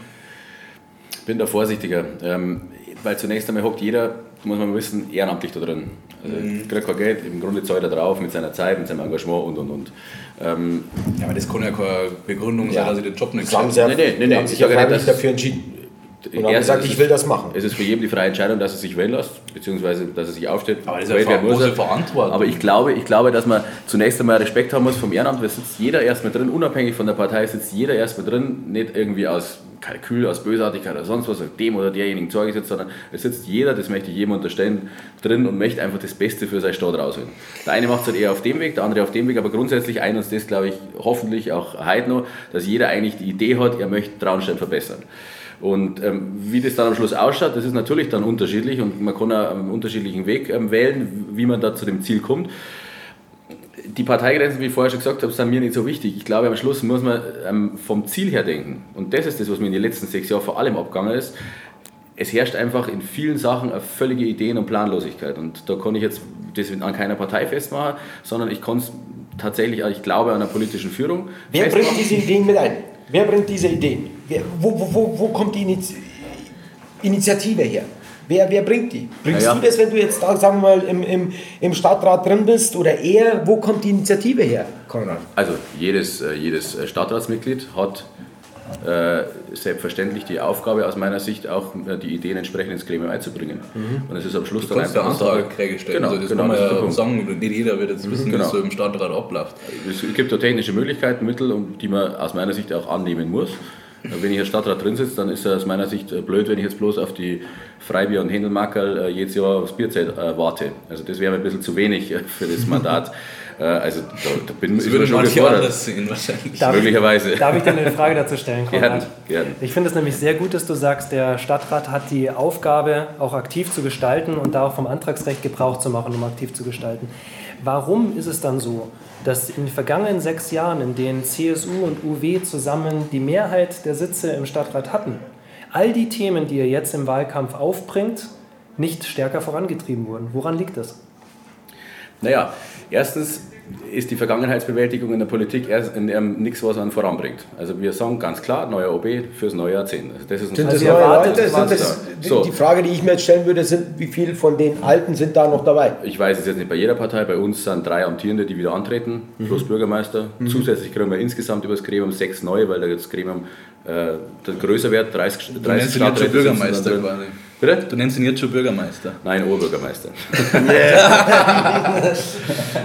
Ich bin da vorsichtiger, ähm, weil zunächst einmal hockt jeder, muss man wissen, ehrenamtlich da drin. Also Mhm. kriegt kein Geld, im Grunde zahlt er drauf mit seiner Zeit, mit seinem Engagement und und und. Ähm, Ja, aber das kann ja keine Begründung Ja. sein, dass ich den Job nicht Das haben sie ja, Nee, nee, nee, die nee, haben ich sich ja sage nicht, freiwillig dass- dafür entschieden. Und haben Erstens gesagt, ist ich will das machen. Es ist für jeden die freie Entscheidung, dass er sich wählen lässt, beziehungsweise dass er sich aufsteht. Aber das ist eine große er. Verantwortung. Aber ich glaube, ich glaube, dass man zunächst einmal Respekt haben muss vom Ehrenamt. Da sitzt jeder erstmal drin, unabhängig von der Partei sitzt jeder erstmal drin, nicht irgendwie aus Kalkül, aus Bösartigkeit oder sonst was, dem oder derjenigen Zeug sitzt, sondern es sitzt jeder, das möchte ich jedem unterstellen, drin und möchte einfach das Beste für seine Stadt rausholen. Der eine macht es halt eher auf dem Weg, der andere auf dem Weg, aber grundsätzlich ein uns das, glaube ich, hoffentlich auch heute noch, dass jeder eigentlich die Idee hat, er möchte Traunstein verbessern. Und ähm, wie das dann am Schluss ausschaut, das ist natürlich dann unterschiedlich und man kann auch einen unterschiedlichen Weg ähm, wählen, wie man da zu dem Ziel kommt. Die Parteigrenzen, wie ich vorher schon gesagt habe, sind mir nicht so wichtig. Ich glaube, am Schluss muss man ähm, vom Ziel her denken. Und das ist das, was mir in den letzten sechs Jahren vor allem abgegangen ist. Es herrscht einfach in vielen Sachen eine völlige Ideen- und Planlosigkeit. Und da kann ich jetzt das an keiner Partei festmachen, sondern ich kann es tatsächlich, ich glaube, an einer politischen Führung. Wer festmachen. bringt diese Ideen mit ein? Wer bringt diese Ideen? Wo, wo, wo, wo kommt die Iniz Initiative her? Wer, wer bringt die? Bringst Na ja. du das, wenn du jetzt da, sagen wir mal, im, im, im Stadtrat drin bist oder er? Wo kommt die Initiative her, Konrad? Also jedes, äh, jedes äh, Stadtratsmitglied hat äh, selbstverständlich die Aufgabe aus meiner Sicht auch äh, die Ideen entsprechend ins Gremium einzubringen. Und es ist am Schluss ja eine Sache- Anträge stellen. Genau, also das genau, kann man das ja Punkt. sagen, nicht jeder wird jetzt wissen, wie genau. es so im Stadtrat abläuft. Es gibt da technische Möglichkeiten, Mittel, die man aus meiner Sicht auch annehmen muss. Wenn ich als Stadtrat drin sitze, dann ist es aus meiner Sicht äh, blöd, wenn ich jetzt bloß auf die Freibier- und Händelmackerl äh, jedes Jahr aufs Bierzeit äh, warte. Also das wäre mir ein bisschen zu wenig äh, für das Mandat. Äh, also da, da bin Das ist würde schon manche gefordert. anders sehen wahrscheinlich. Darf Möglicherweise. Ich, darf ich dir eine Frage dazu stellen, Konrad? gern. Ich finde es nämlich sehr gut, dass du sagst, der Stadtrat hat die Aufgabe, auch aktiv zu gestalten und da auch vom Antragsrecht Gebrauch zu machen, um aktiv zu gestalten. Warum ist es dann so, dass in den vergangenen sechs Jahren, in denen CSU und UW zusammen die Mehrheit der Sitze im Stadtrat hatten, all die Themen, die ihr jetzt im Wahlkampf aufbringt, nicht stärker vorangetrieben wurden? Woran liegt das? Naja, erstens ist die Vergangenheitsbewältigung in der Politik erst in ähm, nichts, was einen voranbringt. Also wir sagen ganz klar, neuer OB fürs neue Jahrzehnt. Also das ist Sind das neue erwartet- Leute? Sind das, So. die Frage, die ich mir jetzt stellen würde, sind, wie viele von den Alten sind da noch dabei? Ich weiß es jetzt nicht bei jeder Partei, bei uns sind drei Amtierende, die wieder antreten, plus Bürgermeister. Zusätzlich kriegen wir insgesamt über das Gremium sechs neue, weil das Gremium äh, das größer wird, 30, Du 30 nennst ihn jetzt schon Bürgermeister quasi. Bitte? Du nennst ihn jetzt schon Bürgermeister. Nein, Oberbürgermeister.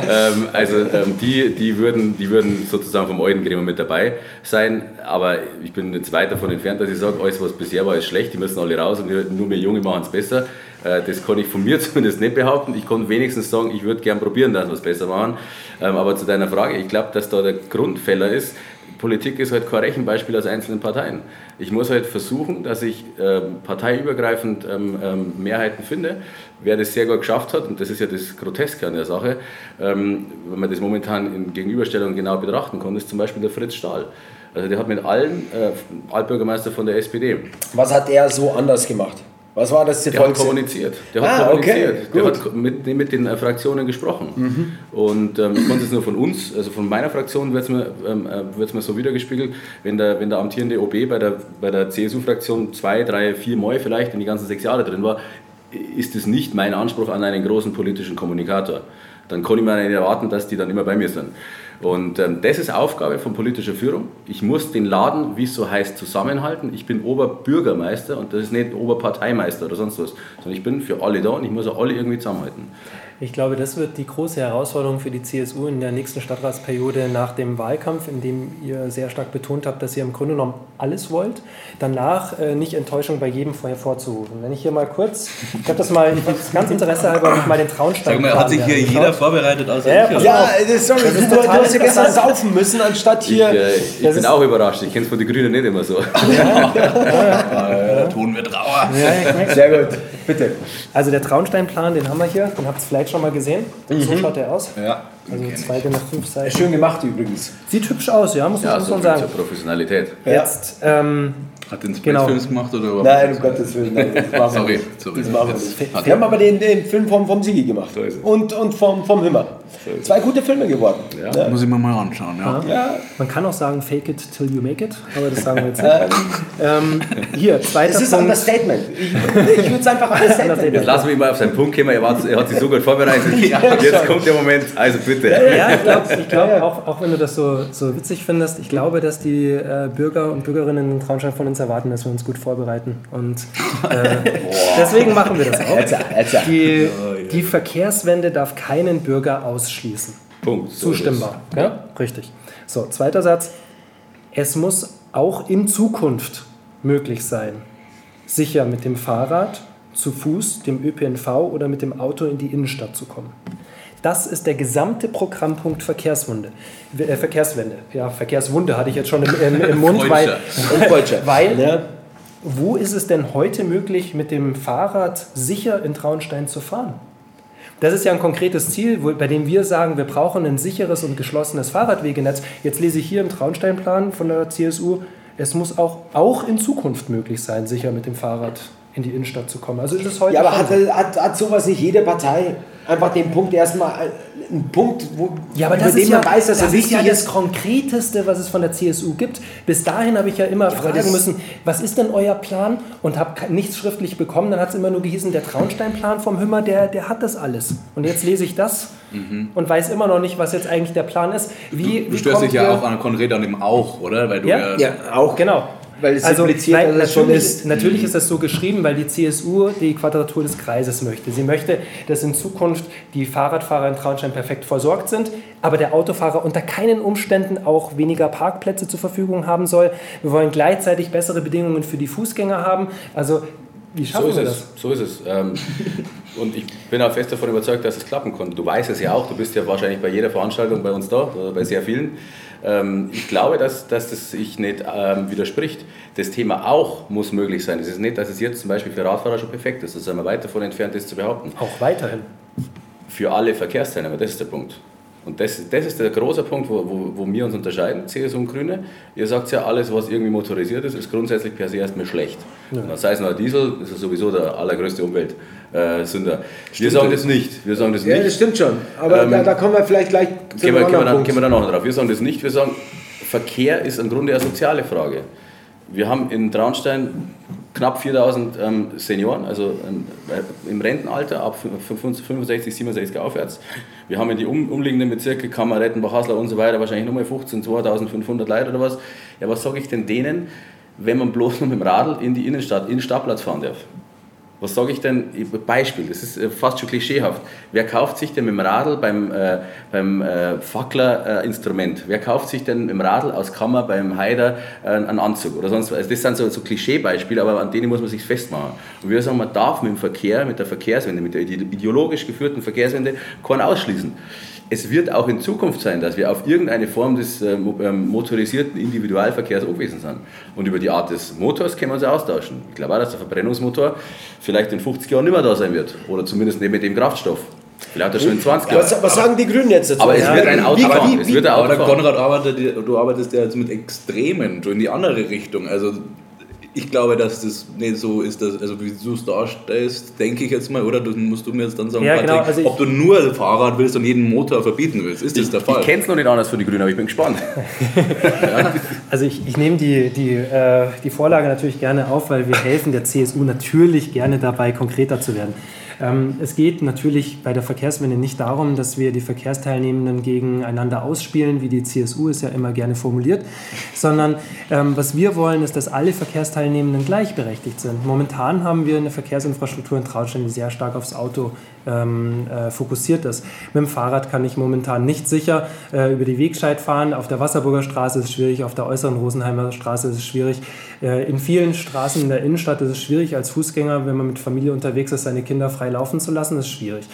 ähm, also ähm, die, die, würden, die würden sozusagen vom alten Gremium mit dabei sein, aber ich bin jetzt weit davon entfernt, dass ich sage, alles was bisher war ist schlecht, die müssen alle raus und nur wir Junge machen es besser. Äh, das kann ich von mir zumindest nicht behaupten. Ich kann wenigstens sagen, ich würde gern probieren, dass wir es besser machen. Ähm, aber zu deiner Frage, ich glaube, dass da der Grundfäller ist, Politik ist halt kein Rechenbeispiel aus einzelnen Parteien. Ich muss halt versuchen, dass ich ähm, parteiübergreifend ähm, ähm, Mehrheiten finde. Wer das sehr gut geschafft hat, und das ist ja das Groteske an der Sache, ähm, wenn man das momentan in Gegenüberstellung genau betrachten kann, ist zum Beispiel der Fritz Stahl. Also der hat mit allen äh, Altbürgermeister von der SPD, Was hat er so anders gemacht? Was war das der hat kommuniziert. Der hat Ah, okay, kommuniziert. der gut. hat mit, mit den äh, Fraktionen gesprochen. Und ähm, ich konnte es nur von uns, also von meiner Fraktion wird es mir, ähm, äh, wird's mir so wiedergespiegelt, wenn der, wenn der amtierende OB bei der, bei der CSU-Fraktion zwei, drei, vier Mal vielleicht in die ganzen sechs Jahre drin war, ist es nicht mein Anspruch an einen großen politischen Kommunikator. Dann kann ich mir nicht erwarten, dass die dann immer bei mir sind. Und ähm, das ist Aufgabe von politischer Führung. Ich muss den Laden, wie es so heißt, zusammenhalten. Ich bin Oberbürgermeister und das ist nicht Oberparteimeister oder sonst was, sondern ich bin für alle da und ich muss auch alle irgendwie zusammenhalten. Ich glaube, das wird die große Herausforderung für die CSU in der nächsten Stadtratsperiode nach dem Wahlkampf, in dem ihr sehr stark betont habt, dass ihr im Grunde genommen alles wollt. Danach äh, nicht Enttäuschung bei jedem hervorzurufen. Wenn ich hier mal kurz, ich habe das mal, ich habe das ganz Interesse halber hab ich mal den Traunstein. Sag mal, hat sich hier jeder vorbereitet außer Ja, ich? Ja, äh, sorry, Das ist du, du hast ja gestern saufen müssen, anstatt Ich, hier. äh, ich Das bin ist- auch überrascht. Ich kenne es von den Grünen nicht immer so. Rauer. Ja, ich merk's. Sehr gut, bitte. Also der Traunsteinplan, den haben wir hier, den habt ihr vielleicht schon mal gesehen. So schaut der aus. Ja. Also zweite nach fünf Seiten. Schön gemacht übrigens. Sieht hübsch aus, ja, muss, Ja, muss so man sagen. zur Professionalität. Jetzt, ähm, Hat den Space Genau. Films gemacht oder was? Nein, um Gottes Willen. Nein, das machen wir Sorry, sorry. Das machen wir nicht. haben aber den, den Film vom, vom Sigi gemacht. So. Und, und vom, vom Himmer. Zwei gute Filme geworden. Ja. Muss ich mir mal anschauen, ja. Ja, man kann auch sagen, fake it till you make it, aber das sagen wir jetzt nicht. ähm, hier, zweiter es ist Punkt. Understatement. Ich, ich würde es einfach Understatement Jetzt lassen wir ihn mal auf seinen Punkt kommen. Er, war, er hat sich so gut vorbereitet. Jetzt kommt der Moment. Also bitte. Ja, ich glaube, glaub, auch, auch wenn du das so, so witzig findest, ich glaube, dass die äh, Bürger und Bürgerinnen in Traunstein von uns erwarten, dass wir uns gut vorbereiten. Und äh, deswegen machen wir das auch. Die, die Verkehrswende darf keinen Bürger ausschließen. Punkt. So. Zustimmbar. Ja? Richtig. So, zweiter Satz. Es muss auch in Zukunft möglich sein, sicher mit dem Fahrrad, zu Fuß, dem ÖPNV oder mit dem Auto in die Innenstadt zu kommen. Das ist der gesamte Programmpunkt Verkehrswunde. Äh, Verkehrswende. Ja, Verkehrswunde hatte ich jetzt schon im, im, im Mund, weil, weil Ja. wo ist es denn heute möglich, mit dem Fahrrad sicher in Traunstein zu fahren? Das ist ja ein konkretes Ziel, wo, bei dem wir sagen, wir brauchen ein sicheres und geschlossenes Fahrradwegenetz. Jetzt lese ich hier im Traunsteinplan von der CSU, es muss auch, auch in Zukunft möglich sein, sicher mit dem Fahrrad in die Innenstadt zu kommen. Also ist es heute Ja, aber hat, so. hat, hat sowas nicht jede Partei? Einfach den Punkt erstmal, äh, einen Punkt, wo, Ja, aber über das den ist man ja, weiß, dass das er ist ja wichtig das ist. Konkreteste, was es von der CSU gibt. Bis dahin habe ich ja immer fragen das- müssen, was ist denn euer Plan? Und habe nichts schriftlich bekommen. Dann hat es immer nur gehießen, der Traunsteinplan vom Hümmer, der, der hat das alles. Und jetzt lese ich das und weiß immer noch nicht, was jetzt eigentlich der Plan ist. Wie, Du wie störst dich ja auch an Konrad an dem auch, oder? Weil du Ja? ja, Ja, auch. Genau. Weil es impliziert, nein, dass es schon natürlich, ist. Natürlich ist das so geschrieben, weil die CSU die Quadratur des Kreises möchte. Sie möchte, dass in Zukunft die Fahrradfahrer in Traunstein perfekt versorgt sind, aber der Autofahrer unter keinen Umständen auch weniger Parkplätze zur Verfügung haben soll. Wir wollen gleichzeitig bessere Bedingungen für die Fußgänger haben. Also, wie So schaffen ist wir es. das? So ist es. Ähm, und ich bin auch fest davon überzeugt, dass es klappen kann. Du weißt es ja auch. Du bist ja wahrscheinlich bei jeder Veranstaltung bei uns da, oder bei sehr vielen. Ähm, ich glaube, dass, dass das sich nicht ähm, widerspricht. Das Thema auch muss möglich sein. Es ist nicht, dass es jetzt zum Beispiel für Radfahrer schon perfekt ist. Da sind wir weit davon entfernt, das zu behaupten. Auch weiterhin. Für alle Verkehrsteilnehmer, das ist der Punkt. Und das, das ist der große Punkt, wo, wo, wo wir uns unterscheiden, CSU und Grüne. Ihr sagt ja, alles, was irgendwie motorisiert ist, ist grundsätzlich per se erstmal schlecht. Dann sei es nur Diesel, ist sowieso der allergrößte Umweltsünder. wir sagen das nicht. Wir sagen das Ja, nicht. das stimmt schon. Aber Ähm, da, da kommen wir vielleicht gleich zu Gehen wir, gehen, wir dann, Punkt. gehen wir dann noch drauf. Wir sagen das nicht. Wir sagen, Verkehr ist im Grunde eine soziale Frage. Wir haben in Traunstein knapp 4000 ähm, Senioren, also ähm, im Rentenalter ab 65, 65, 67 aufwärts. Wir haben in die um, umliegenden Bezirke, Kammerettenbach, Hasler und so weiter, wahrscheinlich nochmal 15, 2500 Leute oder was. Ja, was sage ich denn denen, wenn man bloß noch mit dem Radl in die Innenstadt, in den Stadtplatz fahren darf? Was sage ich denn? Beispiel, das ist äh, fast schon klischeehaft. Wer kauft sich denn mit dem Radl beim, äh, beim äh, Fackler äh, Instrument? Wer kauft sich denn mit dem Radl aus Kammer beim Heider äh, einen Anzug oder sonst was? Also das sind so, so Klischeebeispiele, aber an denen muss man sich festmachen. Und wir sagen, man darf mit dem Verkehr, mit der Verkehrswende, mit der ideologisch geführten Verkehrswende keinen ausschließen. Es wird auch in Zukunft sein, dass wir auf irgendeine Form des äh, ähm, motorisierten Individualverkehrs angewiesen sind. Und über die Art des Motors können wir uns austauschen. Ich glaube auch, dass der Verbrennungsmotor vielleicht in 50 Jahren nicht mehr da sein wird. Oder zumindest nicht mit dem Kraftstoff. Vielleicht auch schon in 20 Jahren. Was, was sagen die Grünen jetzt dazu? Aber es Ja, wird ein Auto wie- fahren. wie- Es wird ein Aber Auto der fahren. Konrad arbeitet, du arbeitest ja jetzt mit Extremen, so in die andere Richtung. Also ich glaube, dass das nicht so ist, dass, also wie du es darstellst, denke ich jetzt mal, oder du, musst du mir jetzt dann sagen, Ja, genau, Patrick, also ich- ob du nur Fahrrad willst und jeden Motor verbieten willst. Ist das der Fall? Ich kenne es noch nicht anders von den Grünen, aber ich bin gespannt. Also ich, ich nehme die, die, äh, die Vorlage natürlich gerne auf, weil wir helfen der CSU natürlich gerne dabei, konkreter zu werden. Ähm, es geht natürlich bei der Verkehrswende nicht darum, dass wir die Verkehrsteilnehmenden gegeneinander ausspielen, wie die CSU es ja immer gerne formuliert, sondern ähm, was wir wollen, ist, dass alle Verkehrsteilnehmenden gleichberechtigt sind. Momentan haben wir eine Verkehrsinfrastruktur in Trautstein, die sehr stark aufs Auto ähm, äh, fokussiert ist. Mit dem Fahrrad kann ich momentan nicht sicher äh, über die Wegscheid fahren. Auf der Wasserburger Straße ist es schwierig, auf der äußeren Rosenheimer Straße ist es schwierig. Äh, in vielen Straßen in der Innenstadt ist es schwierig als Fußgänger, wenn man mit Familie unterwegs ist, seine Kinder frei laufen zu lassen, ist schwierig.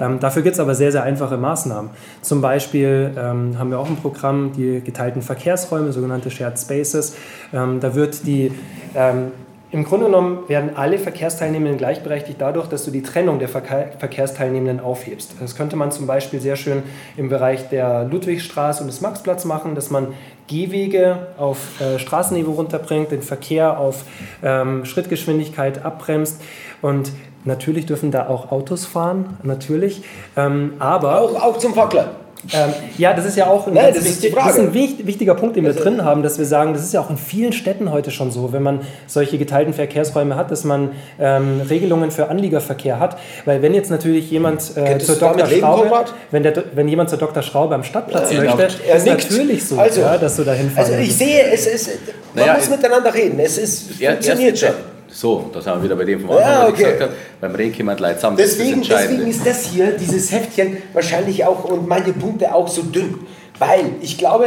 Ähm, dafür gibt es aber sehr, sehr einfache Maßnahmen. Zum Beispiel ähm, haben wir auch ein Programm, die geteilten Verkehrsräume, sogenannte Shared Spaces. Ähm, da wird die ähm, im Grunde genommen werden alle Verkehrsteilnehmenden gleichberechtigt dadurch, dass du die Trennung der Verkehr Verkehrsteilnehmenden aufhebst. Das könnte man zum Beispiel sehr schön im Bereich der Ludwigstraße und des Maxplatz machen, dass man Gehwege auf äh, Straßenniveau runterbringt, den Verkehr auf ähm, Schrittgeschwindigkeit abbremst und Natürlich dürfen da auch Autos fahren, natürlich. Ähm, aber Auch, auch zum Fackler. Ähm, ja, das ist ja auch ein, Nein, das ist wichtig, das ist ein wich- wichtiger Punkt, den wir Also- drin haben, dass wir sagen, das ist ja auch in vielen Städten heute schon so, wenn man solche geteilten Verkehrsräume hat, dass man ähm, Regelungen für Anliegerverkehr hat. Weil wenn jetzt natürlich jemand äh, zur Dr. Schraube, wenn, der, wenn jemand zur Dr. Schraube am Stadtplatz Ja, möchte, er ist nickt. natürlich so, Also, ja, dass du da hinfahren Also ich sehe, es ist, man Naja, muss miteinander reden. Es ist, funktioniert erst- schon. So, da sind wir wieder bei dem vom Ja, Anfang, was okay. ich gesagt habe. Beim Reden kommt Leute zusammen. das ist Deswegen, deswegen ist das hier, dieses Heftchen, wahrscheinlich auch und meine Punkte auch so dünn. Weil ich glaube,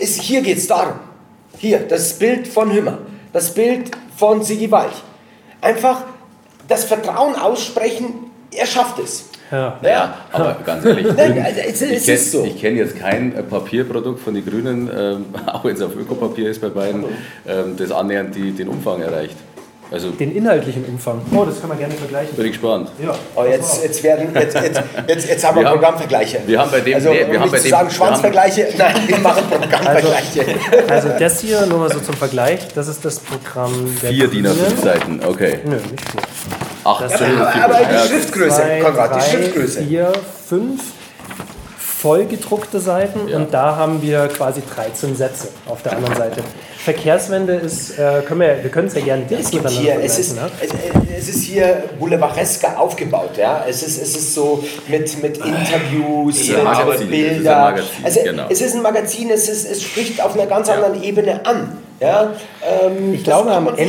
es, hier geht es darum. Hier, das Bild von Hümmer, das Bild von Sigi Walch. Einfach das Vertrauen aussprechen, er schafft es. Ja. Ja, aber ganz ehrlich, Nein, also es, ich es kenne ist so. kenn jetzt kein äh, Papierprodukt von den Grünen, ähm, auch wenn es auf Ökopapier ist bei beiden, ähm, das annähernd die, den Umfang erreicht. Also Den inhaltlichen Umfang. Oh, das kann man gerne vergleichen. bin ich gespannt. Ja. Oh, jetzt, jetzt, werden, jetzt, jetzt, jetzt, jetzt haben wir, Wir haben- Programmvergleiche. wir haben bei dem- also, nee, wir um haben nicht bei zu dem- sagen wir Schwanzvergleiche, nein, wir machen Programmvergleiche. Also das hier, nur mal so zum Vergleich, das ist das Programm der Vier DIN A5 Grünen. Seiten, okay. Nö, nicht vier. Ach, Das Entschuldigung, aber, aber die Ja, Schriftgröße, zwei, Konrad, die drei, Schriftgröße. Vier, fünf vollgedruckte Seiten Ja. und da haben wir quasi 13 Sätze auf der anderen Seite. Verkehrswende ist, äh, können wir, wir können es ja gerne Es direkt gibt miteinander hier, es ist, ne? es, es ist hier boulevardesker aufgebaut, ja. Es ist, es ist so mit, mit Interviews, ein mit, Magazin, Bildern. Magazin, also genau. es ist ein Magazin, es, ist, es spricht auf einer ganz anderen Ebene an. Ja, ähm, Ich das glaube, am Ende,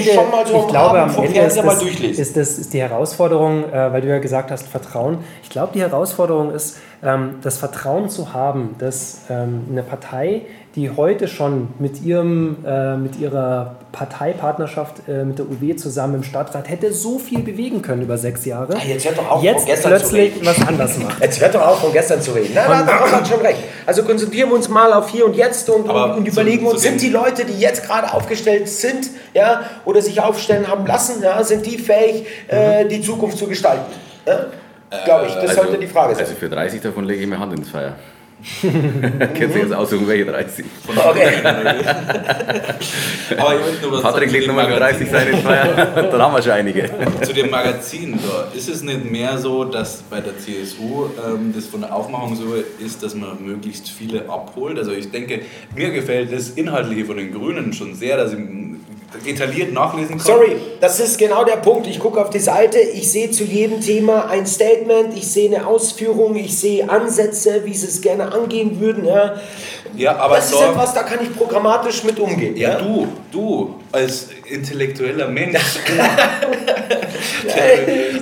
so ich glaube, am Ende ist, das, durchlesen. ist, das, ist die Herausforderung, äh, weil du ja gesagt hast, Vertrauen. Ich glaube, die Herausforderung ist, ähm, das Vertrauen zu haben, dass ähm, eine Partei, die heute schon mit, ihrem, äh, mit ihrer Parteipartnerschaft äh, mit der UW zusammen im Stadtrat hätte so viel bewegen können über sechs Jahre, Ah, jetzt hört doch auf, jetzt von gestern zu plötzlich reden. was anders macht. Jetzt hört doch auf, von gestern zu reden. Na, da hat man schon recht. Also konzentrieren wir uns mal auf hier und jetzt und, und, und zu- überlegen zu uns, sind die Leute, die jetzt gerade aufgestellt sind, ja, oder sich aufstellen haben lassen, ja, sind die fähig, äh, die Zukunft zu gestalten? Ja? Glaube ich, das sollte die Frage sein. Also für 30 davon lege ich mir Hand ins Feuer. Kannst du jetzt aussuchen, welche 30? Okay. Aber ich möchte nur was Patrick legt nochmal mit 30 Magazin. seine ins Feuer. Dann haben wir schon einige. Zu dem Magazin, da. ist es nicht mehr so, dass bei der CSU ähm, das von der Aufmachung so ist, dass man möglichst viele abholt? Also ich denke, mir gefällt das Inhaltliche von den Grünen schon sehr, dass ich detailliert nachlesen kann. Sorry, das ist genau der Punkt. Ich gucke auf die Seite, ich sehe zu jedem Thema ein Statement, ich sehe eine Ausführung, ich sehe Ansätze, wie sie es gerne angehen würden. Ja. Ja, aber Das ist etwas, da kann ich programmatisch mit umgehen. Ja, du, du, als intellektueller Mensch.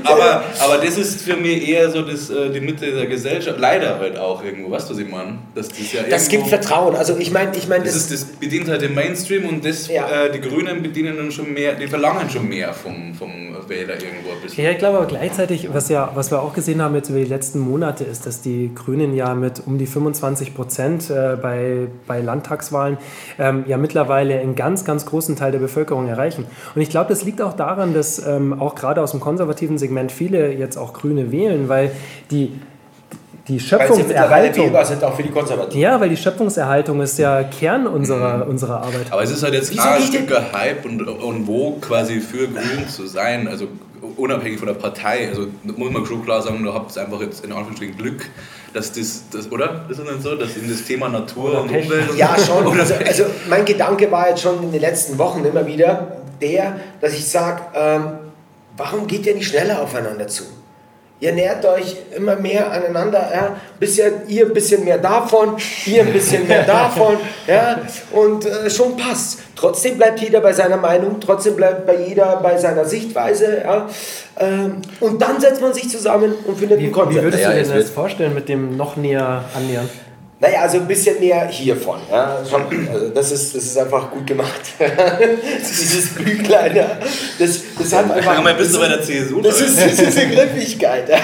aber, aber das ist für mich eher so das, äh, die Mitte der Gesellschaft. Leider halt auch irgendwo, weißt du, was ich meine? Das, das, ja Das gibt Vertrauen. Also ich meine, ich meine, Das, das, ist, das bedient halt den Mainstream und das, Ja. äh, die Grünen bedienen dann schon mehr, die verlangen schon mehr vom, vom Wähler irgendwo ein bisschen. Ja, ich glaube aber gleichzeitig, was, ja, was wir auch gesehen haben jetzt über die letzten Monate, ist, dass die Grünen ja mit um die 25 Prozent äh, bei, bei Landtagswahlen ähm, ja mittlerweile einen ganz, ganz großen Teil der Bevölkerung erreichen. Und ich glaube, das liegt auch daran, dass ähm, auch gerade aus dem konservativen Segment viele jetzt auch Grüne wählen, weil die, die Schöpfungserhaltung... sind, auch für die Konservativen. Ja, weil die Schöpfungserhaltung ist ja Kern unserer, unserer Arbeit. Aber es ist halt jetzt Wieso klar ein Stück Hype und, und wo quasi für Grün zu sein, also unabhängig von der Partei, also muss man schon klar sagen, du habt einfach jetzt in Anführungsstrichen Glück, dass das, das oder? Ist es nicht so, dass in das Thema Natur und. Umwelt und Ja, schon. Also, also mein Gedanke war jetzt schon in den letzten Wochen immer wieder der, dass ich sage, ähm, warum geht ihr nicht schneller aufeinander zu? Ihr nähert euch immer mehr aneinander. Ja? Bisschen, ihr ein bisschen mehr davon, ihr ein bisschen mehr davon. Ja? Und äh, schon passt. Trotzdem bleibt jeder bei seiner Meinung, trotzdem bleibt bei jeder bei seiner Sichtweise. Ja? Ähm, und dann setzt man sich zusammen und findet Wie, ein wie Konzept. würdest Ja, du dir das vorstellen mit dem noch näher annähern? Naja, also ein bisschen mehr hiervon. Ja? Also das, ist, das ist einfach gut gemacht. Dieses Büchlein, ja. das, das hat einfach... Bist du bei der CSU? Das ist, das ist eine Griffigkeit. ja.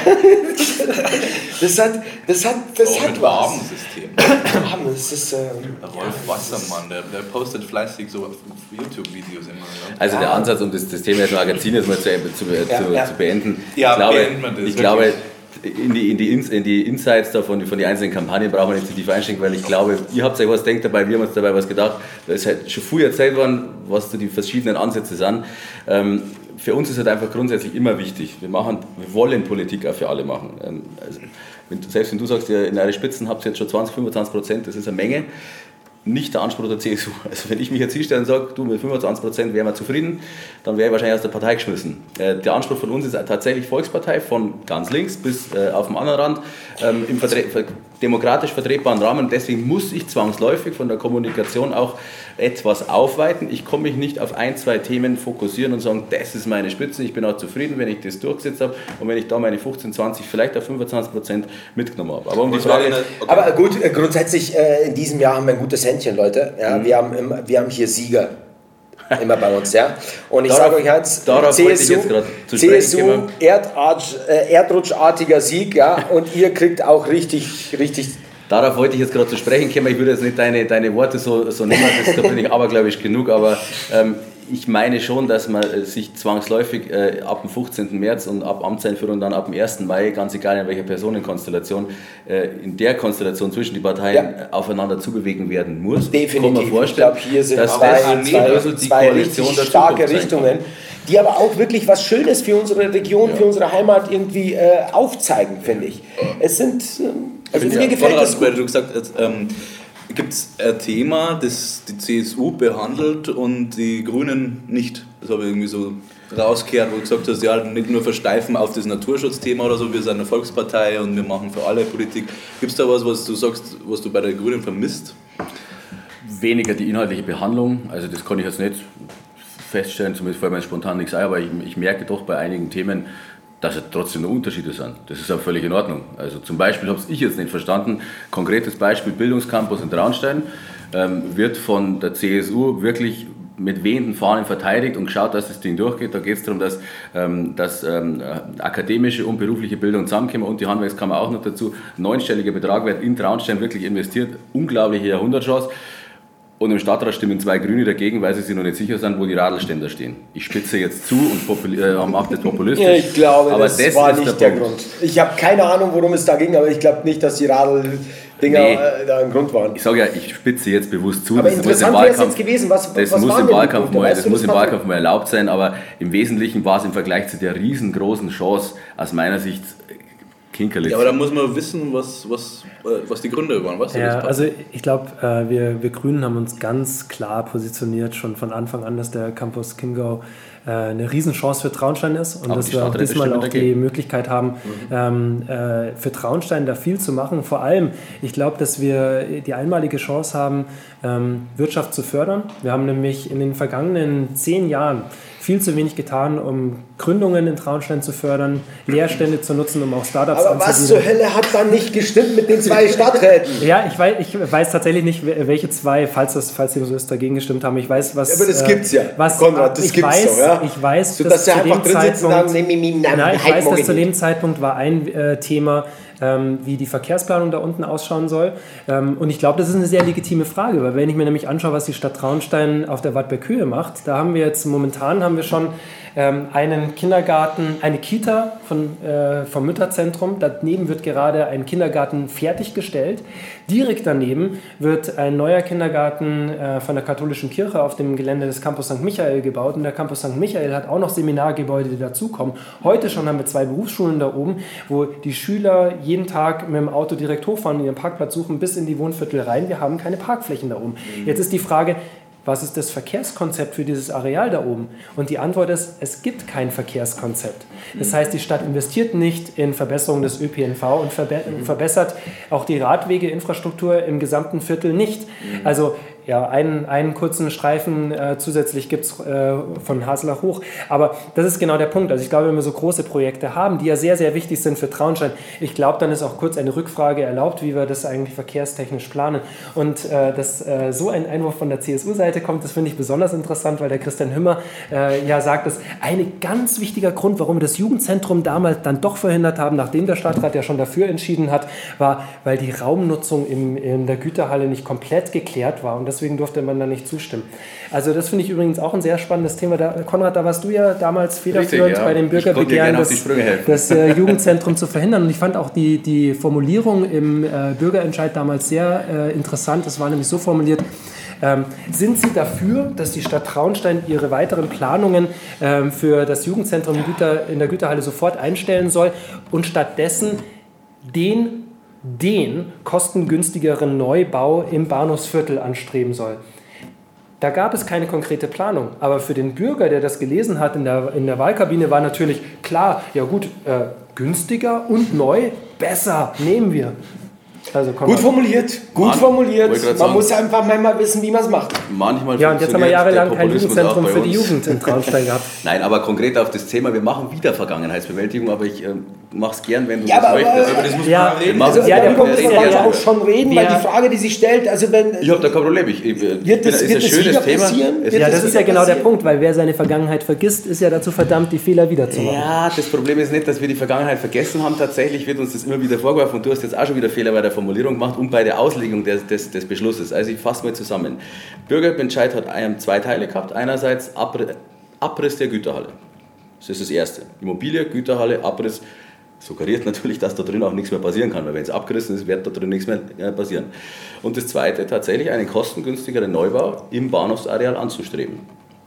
Das hat, das hat, das oh, hat mit was. Rahmen, Das ist, ähm, Rolf Wassermann, der, der postet fleißig so YouTube-Videos immer. Ja? Also der Ansatz, um das, das Thema jetzt Magazin jetzt mal zu, zu, Ja, zu, ja. zu beenden. Ja, ich glaube, beenden wir das, ich wirklich. glaube in, die, in, die in die Insights da von, von den einzelnen Kampagnen brauchen wir nicht zu tief einsteigen, weil ich glaube, ihr habt euch was denkt dabei, wir haben uns dabei was gedacht. Da ist halt schon früh erzählt worden, was so die verschiedenen Ansätze sind. Ähm, für uns ist halt einfach grundsätzlich immer wichtig. Wir, machen, wir wollen Politik auch für alle machen. Ähm, also, wenn, selbst wenn du sagst, ihr in eure Spitzen habt ihr jetzt schon 20, 25 Prozent, das ist eine Menge nicht der Anspruch der CSU. Also wenn ich mich jetzt hinstelle und sage, du mit 25 Prozent wären wir zufrieden, dann wäre ich wahrscheinlich aus der Partei geschmissen. Äh, der Anspruch von uns ist tatsächlich Volkspartei, von ganz links bis äh, auf den anderen Rand, ähm, im vertre ver demokratisch vertretbaren Rahmen. Deswegen muss ich zwangsläufig von der Kommunikation auch etwas aufweiten. Ich komme mich nicht auf ein, zwei Themen fokussieren und sagen, das ist meine Spitze, ich bin auch zufrieden, wenn ich das durchgesetzt habe und wenn ich da meine 15, 20, vielleicht auch 25 Prozent mitgenommen habe. Aber um die Frage... Aber gut, äh, grundsätzlich äh, in diesem Jahr haben wir ein gutes Händchen, Leute. Ja, wir, haben wir haben hier Sieger. Immer bei uns, ja. Und ich sage euch eins, darauf wollte ich jetzt gerade zu sprechen CSU. Erdarsch, äh, erdrutschartiger Sieg, ja. Und ihr kriegt auch richtig, richtig Darauf wollte ich jetzt gerade zu sprechen kommen. Ich würde jetzt nicht deine, deine Worte so, so nehmen, das, da bin ich abergläubisch genug, aber ähm, ich meine schon, dass man äh, sich zwangsläufig äh, ab dem 15. März und ab Amtseinführung dann ab dem 1. Mai, ganz egal in welcher Personenkonstellation, äh, in der Konstellation zwischen die Parteien Ja. aufeinander zubewegen werden muss. Definitiv. Kann man Ich vorstellen, glaube, hier sind zwei, das zwei, zwei Koalition richtig starke. Richtungen, die aber auch wirklich was Schönes für unsere Region, für unsere Heimat irgendwie äh, aufzeigen, finde ich. Es sind, ähm, also mir gefällt das weil gut. du gesagt hast, ähm, gibt es ein Thema, das die CSU behandelt und die Grünen nicht. Das habe ich irgendwie so rausgehört, wo du gesagt hast, ja, nicht nur versteifen auf das Naturschutzthema oder so, wir sind eine Volkspartei und wir machen für alle Politik. Gibt es da was, was du sagst, was du bei der Grünen vermisst? weniger die inhaltliche Behandlung. Also das kann ich jetzt nicht feststellen, zumindest fällt mir spontan nichts ein, aber ich, ich merke doch bei einigen Themen, dass es trotzdem noch Unterschiede sind. Das ist auch völlig in Ordnung. Also zum Beispiel habe ich jetzt nicht verstanden, konkretes Beispiel Bildungscampus in Traunstein ähm, wird von der CSU wirklich mit wehenden Fahnen verteidigt und geschaut, dass das Ding durchgeht. Da geht es darum, dass, ähm, dass ähm, äh, akademische und berufliche Bildung zusammenkommen und die Handwerkskammer auch noch dazu. Neunstelliger Betrag wird in Traunstein wirklich investiert. Unglaubliche Jahrhundertchance. Und im Stadtrat stimmen zwei Grüne dagegen, weil sie sich noch nicht sicher sind, wo die Radlständer stehen. Ich spitze jetzt zu und äh, mache das populistisch. Ja, ich glaube, aber das, das war nicht der, Punkt. Grund. Ich habe keine Ahnung, worum es da ging, aber ich glaube nicht, dass die Radl-Dinger Nee. äh, da ein Grund waren. Ich sage ja, ich spitze jetzt bewusst zu. Aber das interessant wäre es jetzt gewesen, was- das was muss im Wahlkampf mal, das muss das, im? Wahlkampf mal erlaubt sein, aber im Wesentlichen war es im Vergleich zu der riesengroßen Chance aus meiner Sicht kinkerlich. Ja, aber da muss man wissen, was, was, äh, was die Gründe waren. Du, Ja, also ich glaube, äh, wir, wir Grünen haben uns ganz klar positioniert, schon von Anfang an, dass der Campus Chiemgau äh, eine Riesenchance für Traunstein ist und Aber dass wir auch diesmal auch die. Möglichkeit haben, ähm, äh, für Traunstein da viel zu machen. Vor allem, ich glaube, dass wir die einmalige Chance haben, ähm, Wirtschaft zu fördern. Wir haben nämlich in den vergangenen zehn Jahren viel zu wenig getan, um Gründungen in Traunstein zu fördern, Leerstände zu nutzen, um auch Startups Aber was zur Hölle hat dann nicht gestimmt mit den zwei Stadträten? Ja, ich weiß, ich weiß tatsächlich nicht, wel- welche zwei, falls das, falls die so ist, dagegen gestimmt haben. Ich weiß, was. Aber das äh, gibt's ja, Was, Konrad, das ich gibt's weiß, doch, ja. Ich weiß, So, dass sie zu dem sitzen Zeitpunkt- nee, nee, nein, ich weiß, dass zu dem Zeitpunkt war ein äh, Thema, ähm, wie die Verkehrsplanung da unten ausschauen soll. Ähm, und ich glaube, das ist eine sehr legitime Frage, weil wenn ich mir nämlich anschaue, was die Stadt Traunstein auf der Wattberg-Höhe macht, da haben wir jetzt momentan haben wir schon einen Kindergarten, eine Kita von, äh, vom Mütterzentrum. Daneben wird gerade ein Kindergarten fertiggestellt. Direkt daneben wird ein neuer Kindergarten äh, von der katholischen Kirche auf dem Gelände des Campus St. Michael gebaut. Und der Campus St. Michael hat auch noch Seminargebäude, die dazukommen. Heute schon haben wir zwei Berufsschulen da oben, wo die Schüler jeden Tag mit dem Auto direkt hochfahren und ihren Parkplatz suchen bis in die Wohnviertel rein. Wir haben keine Parkflächen da oben. Jetzt ist die Frage, was ist das Verkehrskonzept für dieses Areal da oben? Und die Antwort ist, es gibt kein Verkehrskonzept. Das heißt, die Stadt investiert nicht in Verbesserung des ÖPNV und verbe verbessert auch die Radwegeinfrastruktur im gesamten Viertel nicht. Also ja, einen, einen kurzen Streifen äh, zusätzlich gibt es äh, von Haselach hoch. Aber das ist genau der Punkt. Also ich glaube, wenn wir so große Projekte haben, die ja sehr, sehr wichtig sind für Traunstein, ich glaube, dann ist auch kurz eine Rückfrage erlaubt, wie wir das eigentlich verkehrstechnisch planen. Und äh, dass äh, so ein Einwurf von der CSU-Seite kommt, das finde ich besonders interessant, weil der Christian Hümmer äh, ja sagt, dass ein ganz wichtiger Grund, warum wir das Jugendzentrum damals dann doch verhindert haben, nachdem der Stadtrat ja schon dafür entschieden hat, war, weil die Raumnutzung im, in der Güterhalle nicht komplett geklärt war. Und das deswegen durfte man da nicht zustimmen. Also das finde ich übrigens auch ein sehr spannendes Thema. Da, Konrad, da warst du ja damals federführend ja. bei dem Bürgerbegehren, das, das äh, Jugendzentrum zu verhindern. Und ich fand auch die, die Formulierung im äh, Bürgerentscheid damals sehr äh, interessant. Es war nämlich so formuliert, ähm, sind Sie dafür, dass die Stadt Traunstein ihre weiteren Planungen ähm, für das Jugendzentrum in der Güterhalle sofort einstellen soll und stattdessen den den kostengünstigeren Neubau im Bahnhofsviertel anstreben soll. Da gab es keine konkrete Planung. Aber für den Bürger, der das gelesen hat in der, in der Wahlkabine, war natürlich klar, ja gut, äh, günstiger und neu, besser, nehmen wir. Also gut formuliert, gut Man, formuliert. Man sagen, muss einfach manchmal wissen, wie man es macht. Manchmal ja, und jetzt haben wir jahrelang kein Jugendzentrum für die Jugend in Traunstein gehabt. Nein, aber konkret auf das Thema, wir machen wieder Vergangenheitsbewältigung, aber ich äh, mache es gern, wenn du ja, das aber, möchtest. Aber das muss ja, man reden. Also, ja, der Punkt ist, man ja auch schon reden, weil die Frage, die sich stellt, also wenn... Ich habe da kein Problem. Ich, ich, wird das, ist wird ein schönes Thema. Ja, das ist ja genau der Punkt, weil wer seine Vergangenheit vergisst, ist ja dazu verdammt, die Fehler wiederzumachen. Ja, das Problem ist nicht, dass wir die Vergangenheit vergessen haben. Tatsächlich wird uns das immer wieder vorgeworfen und du hast jetzt auch schon wieder Fehler bei der Formulierung gemacht und bei der Auslegung des, des, des Beschlusses. Also ich fasse mal zusammen. Bürgerentscheid hat zwei Teile gehabt. Einerseits Abriss der Güterhalle. Das ist das Erste. Immobilie, Güterhalle, Abriss suggeriert natürlich, dass da drin auch nichts mehr passieren kann, weil wenn es abgerissen ist, wird da drin nichts mehr äh, passieren. Und das Zweite, tatsächlich einen kostengünstigeren Neubau im Bahnhofsareal anzustreben.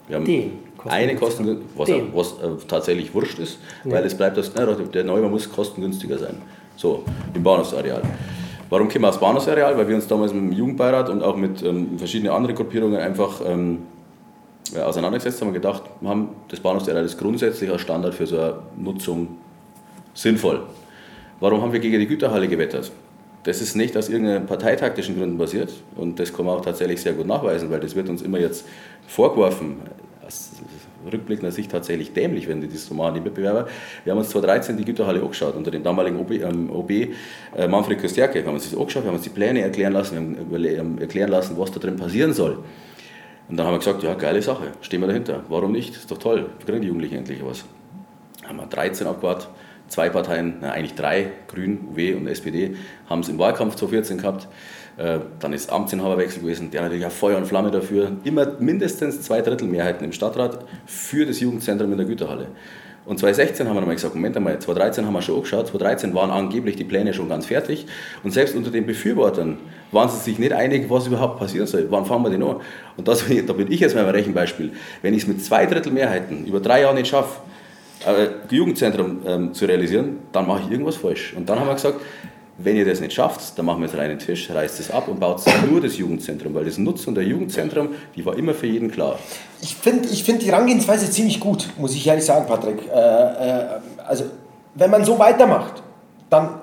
Wir haben Den eine Kosten, was, was äh, tatsächlich wurscht ist, ja. weil es bleibt das, der Neubau muss kostengünstiger sein. So, im Bahnhofsareal. Warum kommen wir aufs Bahnhofsareal? Weil wir uns damals mit dem Jugendbeirat und auch mit ähm, verschiedenen anderen Gruppierungen einfach ähm, ja, auseinandergesetzt haben und gedacht, haben das Bahnhofsareal ist grundsätzlich als Standard für so eine Nutzung sinnvoll. Warum haben wir gegen die Güterhalle gewettert? Das ist nicht aus irgendeinen parteitaktischen Gründen passiert und das kann man auch tatsächlich sehr gut nachweisen, weil das wird uns immer jetzt vorgeworfen. Rückblickender Sicht tatsächlich dämlich, wenn die das so machen, die Mitbewerber. Wir haben uns 2013 die Güterhalle angeschaut unter dem damaligen OB, ähm, OB äh, Manfred Köstjake. Wir haben uns das angeschaut, wir haben uns die Pläne erklären lassen, wir haben erklären lassen, was da drin passieren soll. Und dann haben wir gesagt, ja, geile Sache, stehen wir dahinter. Warum nicht? Ist doch toll, kriegen die Jugendlichen endlich was. Haben wir 13 abgewartet zwei Parteien, na, eigentlich drei, Grün, UW und SPD, haben es im Wahlkampf 2014 gehabt. Äh, dann ist Amtsinhaberwechsel gewesen, der natürlich auch Feuer und Flamme dafür. Immer mindestens zwei Drittel Mehrheiten im Stadtrat für das Jugendzentrum in der Güterhalle. Und 2016 haben wir nochmal gesagt, Moment einmal, 2013 haben wir schon angeschaut, 2013 waren angeblich die Pläne schon ganz fertig und selbst unter den Befürwortern waren sie sich nicht einig, was überhaupt passieren soll. Wann fangen wir denn an? Und das, da bin ich jetzt mal ein Rechenbeispiel. Wenn ich es mit zwei Drittel Mehrheiten über drei Jahre nicht schaffe, äh, Jugendzentrum ähm, zu realisieren, dann mache ich irgendwas falsch. Und dann haben wir gesagt, wenn ihr das nicht schafft, dann machen wir jetzt reinen Tisch, reißt es ab und baut nur das Jugendzentrum, weil das Nutzen der Jugendzentrum, die war immer für jeden klar. Ich finde ich find die Herangehensweise ziemlich gut, muss ich ehrlich sagen, Patrick. Äh, äh, also, wenn man so weitermacht, dann.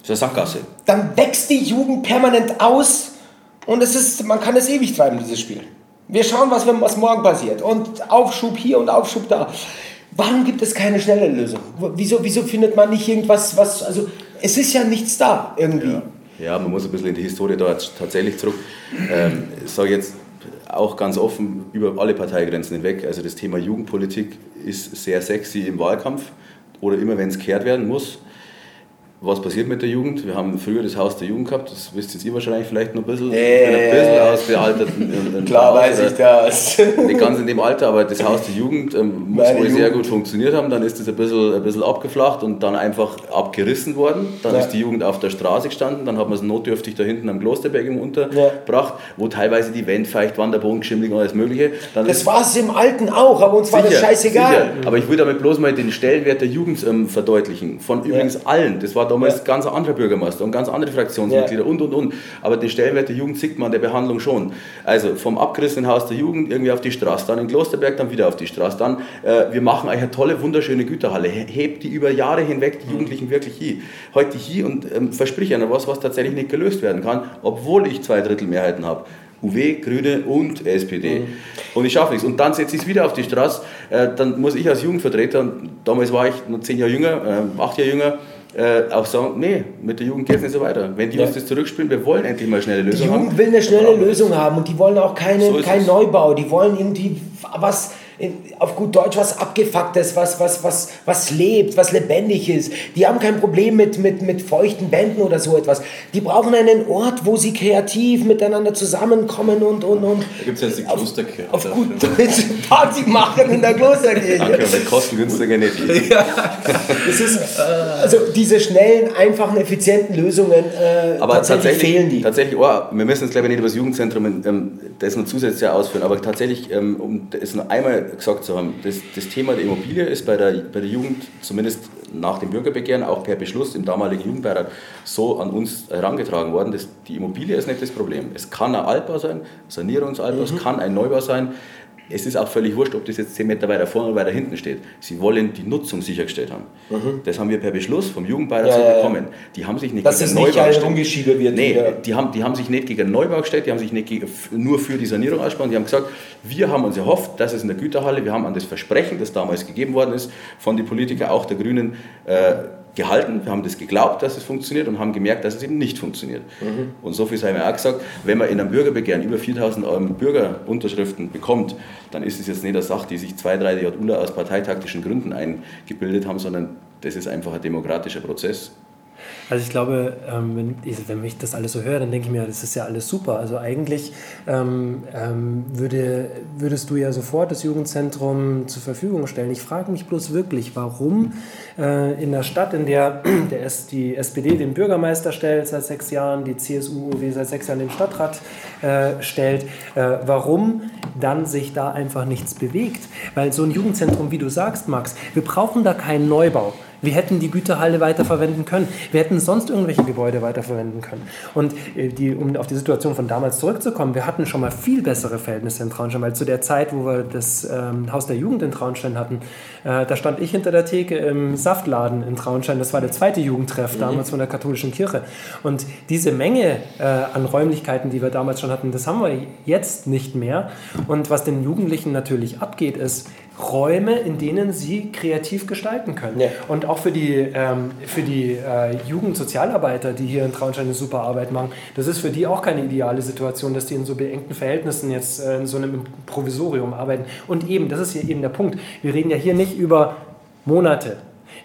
Das ist eine Sackgasse. Dann wächst die Jugend permanent aus und es ist, man kann es ewig treiben, dieses Spiel. Wir schauen, was, was morgen passiert. Und Aufschub hier und Aufschub da. Warum gibt es keine schnelle Lösung? Wieso, wieso findet man nicht irgendwas, was, also es ist ja nichts da irgendwie. Ja, ja man muss ein bisschen in die Historie da tatsächlich zurück. Ähm, ich sage jetzt auch ganz offen über alle Parteigrenzen hinweg, also das Thema Jugendpolitik ist sehr sexy im Wahlkampf oder immer wenn es kehrt werden muss was passiert mit der Jugend? Wir haben früher das Haus der Jugend gehabt, das wisst jetzt ihr wahrscheinlich vielleicht noch ein bisschen, äh, ein bisschen ausbealtet. Klar weiß ich das. Nicht ganz in dem Alter, aber das Haus der Jugend ähm, muss wohl sehr gut funktioniert haben. Dann ist das ein bisschen, ein bisschen abgeflacht und dann einfach abgerissen worden. Dann ja. ist die Jugend auf der Straße gestanden, dann hat man es notdürftig da hinten am Klosterberg untergebracht, ja. wo teilweise die Wände feucht waren, der Boden geschimmelt und alles Mögliche. Dann das war es im Alten auch, aber uns sicher, war das scheißegal. Sicher. Aber ich will damit bloß mal den Stellenwert der Jugend ähm, verdeutlichen. Von übrigens ja. allen. Das war damals Ja. ganz ein anderer Bürgermeister und ganz andere Fraktionsmitglieder und und und. Aber den Stellenwert der Jugend sieht man an der Behandlung schon. Also vom abgerissenen Haus der Jugend irgendwie auf die Straße, dann in Klosterberg, dann wieder auf die Straße. Dann, äh, wir machen eine tolle, wunderschöne Güterhalle. He- Hebt die über Jahre hinweg die Jugendlichen wirklich hier. Heute hier und ähm, versprich einer was, was tatsächlich nicht gelöst werden kann, obwohl ich zwei Drittel Mehrheiten habe. UW, Grüne und SPD. Und ich schaffe es. Und dann setze ich es wieder auf die Straße. Äh, dann muss ich als Jugendvertreter, damals war ich noch zehn Jahre jünger, äh, acht Jahre jünger, äh, auch sagen, nee, mit der Jugend geht es nicht so weiter. Wenn die uns das zurückspielen, wir wollen endlich mal schnelle Die Lösungen Jugend haben. will eine schnelle. Lösung haben und die wollen auch keine, So keinen es. Neubau. Die wollen irgendwie was, auf gut Deutsch, was abgefucktes, was, was, was, was lebt, was lebendig ist. Die haben kein Problem mit, mit, mit feuchten Wänden oder so etwas. Die brauchen einen Ort, wo sie kreativ miteinander zusammenkommen und, und, und Da gibt es jetzt die auf, Klosterkirche. auf dafür. gut Deutsch Party machen in der Klosterkirche. Danke, mit kostengünstiger nicht. Das ist, also diese schnellen, einfachen, effizienten Lösungen, äh, Aber tatsächlich, tatsächlich, fehlen die. Tatsächlich, oh, wir müssen jetzt glaube ich nicht über das Jugendzentrum ähm, das noch zusätzlich ausführen, aber tatsächlich, ähm, um es noch einmal gesagt zu haben, das, das Thema der Immobilie ist bei der, bei der Jugend, zumindest nach dem Bürgerbegehren, auch per Beschluss im damaligen Jugendbeirat, so an uns herangetragen worden. Das, die Immobilie ist nicht das Problem. Es kann ein Altbau sein, Sanierungsaltbau, es kann ein Neubau sein. Es ist auch völlig wurscht, ob das jetzt 10 Meter weiter vorne oder weiter hinten steht. Sie wollen die Nutzung sichergestellt haben. Das haben wir per Beschluss vom Jugendbeirat so ja, bekommen. Die haben sich nicht Dass gegen es nicht Neubau gestellt. Rumgeschiebe wird Nee, wieder. die haben, die haben sich nicht gegen den Neubau gestellt, die haben sich nicht gegen, nur für die Sanierung ausgesprochen. Die haben gesagt, wir haben uns erhofft, dass es in der Güterhalle, wir haben an das Versprechen, das damals gegeben worden ist, von den Politikern, auch der Grünen, äh, gehalten. Wir haben das geglaubt, dass es funktioniert und haben gemerkt, dass es eben nicht funktioniert. Und so viel sei mir auch gesagt, wenn man in einem Bürgerbegehren über 4000 ähm, Bürgerunterschriften bekommt, dann ist es jetzt nicht eine Sache, die sich zwei, drei JUler aus parteitaktischen Gründen eingebildet haben, sondern das ist einfach ein demokratischer Prozess. Also ich glaube, ähm, wenn, ich, wenn ich das alles so höre, dann denke ich mir, das ist ja alles super. Also eigentlich ähm, ähm, würde, würdest du ja sofort das Jugendzentrum zur Verfügung stellen. Ich frage mich bloß wirklich, warum äh, in der Stadt, in der, der S, die SPD den Bürgermeister stellt seit sechs Jahren, die CSU UW seit sechs Jahren den Stadtrat äh, stellt, äh, warum dann sich da einfach nichts bewegt. Weil so ein Jugendzentrum, wie du sagst, Max, wir brauchen da keinen Neubau. Wir hätten die Güterhalle weiterverwenden können. Wir hätten sonst irgendwelche Gebäude weiterverwenden können. Und äh, die, um auf die Situation von damals zurückzukommen, wir hatten schon mal viel bessere Verhältnisse in Traunstein, weil zu der Zeit, wo wir das ähm, Haus der Jugend in Traunstein hatten, äh, da stand ich hinter der Theke im Saftladen in Traunstein. Das war der zweite Jugendtreff damals von der katholischen Kirche. Und diese Menge äh, an Räumlichkeiten, die wir damals schon hatten, das haben wir jetzt nicht mehr. Und was den Jugendlichen natürlich abgeht, ist, Räume, in denen sie kreativ gestalten können. Ja. Und auch für die, ähm, für die äh, Jugendsozialarbeiter, die hier in Traunstein eine super Arbeit machen, das ist für die auch keine ideale Situation, dass die in so beengten Verhältnissen jetzt äh, in so einem Provisorium arbeiten. Und eben, das ist hier eben der Punkt. Wir reden ja hier nicht über Monate.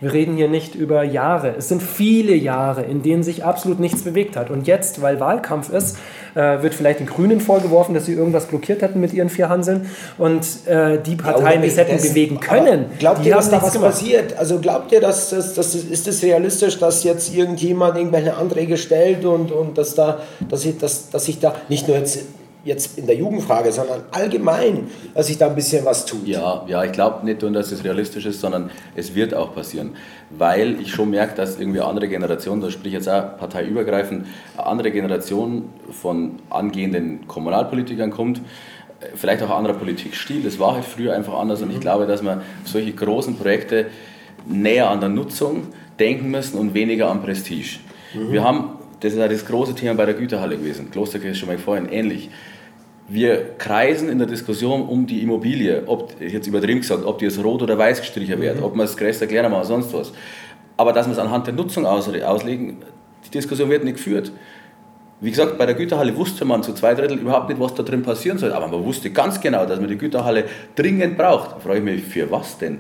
Wir reden hier nicht über Jahre. Es sind viele Jahre, in denen sich absolut nichts bewegt hat. Und jetzt, weil Wahlkampf ist, äh, wird vielleicht den Grünen vorgeworfen, dass sie irgendwas blockiert hätten mit ihren vier Hanseln. Und äh, die Parteien, die es hätten Das- bewegen können, Glaubt ihr, dass da nichts was gemacht. passiert? Also glaubt ihr, dass das, das ist es realistisch, dass jetzt irgendjemand irgendwelche Anträge stellt und, und dass da, dass ich, dass, dass sich da nicht nur jetzt, jetzt in der Jugendfrage, sondern allgemein, dass sich da ein bisschen was tut? Ja, ja, ich glaube nicht nur, dass es realistisch ist, sondern es wird auch passieren. Weil ich schon merke, dass irgendwie andere Generation, da sprich ich jetzt auch parteiübergreifend, andere Generation von angehenden Kommunalpolitikern kommt, äh, vielleicht auch anderer Politikstil, das war halt früher einfach anders und ich glaube, dass man solche großen Projekte näher an der Nutzung denken müssen und weniger am Prestige. Wir haben, das ist ja das große Thema bei der Güterhalle gewesen, Klosterkirche schon mal vorhin ähnlich. Wir kreisen in der Diskussion um die Immobilie, ob, jetzt übertrieben gesagt, ob die jetzt rot oder weiß gestrichen wird, ob man es größer erklären oder sonst was. Aber dass wir es anhand der Nutzung aus, auslegen, die Diskussion wird nicht geführt. Wie gesagt, bei der Güterhalle wusste man zu zwei Drittel überhaupt nicht, was da drin passieren soll. Aber man wusste ganz genau, dass man die Güterhalle dringend braucht. Da frage ich mich, für was denn?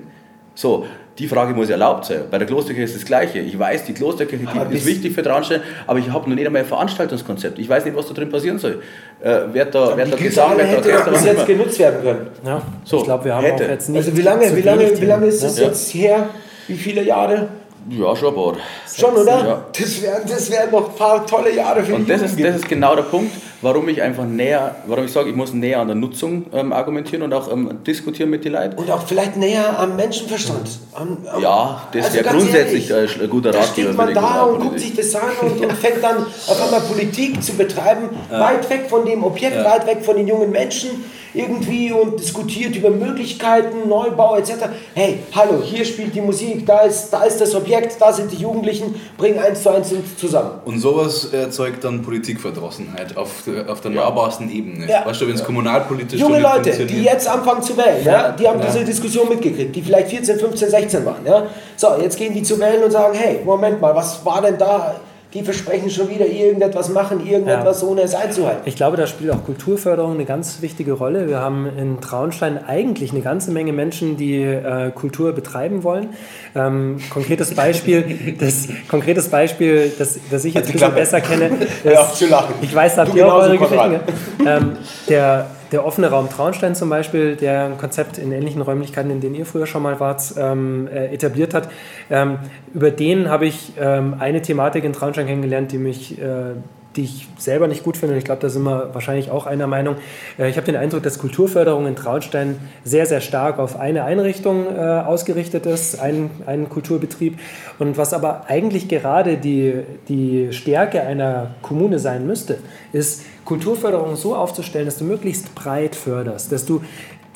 So, die Frage muss erlaubt sein. Bei der Klosterkirche ist das Gleiche. Ich weiß, die Klosterkirche die ist wichtig für Traunstein, aber ich habe noch nicht einmal ein Veranstaltungskonzept. Ich weiß nicht, was da drin passieren soll. Äh, wer da, wer Die da Güterhalle wer da hätte bis jetzt immer. genutzt werden können. Ja, So, ich glaube, wir haben hätte. auch jetzt nicht. Also wie lange, wie lange, wie lange ist es ne? jetzt her? Wie viele Jahre? Ja, schon ein paar. Schon, oder? Ja. Das wären das wären noch ein paar tolle Jahre für Und die das ist, das ist genau der Punkt, warum ich einfach näher, warum ich sage, ich muss näher an der Nutzung ähm, argumentieren und auch ähm, diskutieren mit den Leuten. Und auch vielleicht näher am Menschenverstand. Am, am, Ja, das Also wäre grundsätzlich ehrlich, ein guter Da Ratgeber steht für man da und guckt sich das an und, und fängt dann auf einmal Politik zu betreiben, weit weg von dem Objekt, weit weg von den jungen Menschen irgendwie und diskutiert über Möglichkeiten, Neubau etc. Hey, hallo, hier spielt die Musik, da ist, da ist das Objekt, da sind die Jugendlichen, bringen eins zu eins zusammen. Und sowas erzeugt dann Politikverdrossenheit auf, der- auf der nahbarsten Ebene. Ja. Weißt du, wenn es kommunalpolitisch Junge Leute, die jetzt anfangen zu wählen, ja, die haben diese Diskussion mitgekriegt, die vielleicht 14, 15, 16 waren. Ja. So, jetzt gehen die zu wählen und sagen, hey, Moment mal, was war denn da? Die versprechen schon wieder irgendetwas machen, irgendetwas, ohne es einzuhalten. Ich glaube, da spielt auch Kulturförderung eine ganz wichtige Rolle. Wir haben in Traunstein eigentlich eine ganze Menge Menschen, die äh, Kultur betreiben wollen. Ähm, konkretes Beispiel, das, konkretes Beispiel, das, das ich jetzt ein bisschen besser kenne. Hör auf zu lachen. Ich weiß, da habt ihr auch eure. Geschichten. Ähm, der, der offene Raum Traunstein zum Beispiel, der ein Konzept in ähnlichen Räumlichkeiten, in denen ihr früher schon mal wart, ähm, äh, etabliert hat, ähm, über den habe ich ähm, eine Thematik in Traunstein kennengelernt, die mich äh, die ich selber nicht gut finde und ich glaube, da sind wir wahrscheinlich auch einer Meinung. Äh, Ich habe den Eindruck, dass Kulturförderung in Traunstein sehr, sehr stark auf eine Einrichtung äh, ausgerichtet ist, einen, einen Kulturbetrieb. Und was aber eigentlich gerade die, die Stärke einer Kommune sein müsste, ist Kulturförderung so aufzustellen, dass du möglichst breit förderst, dass du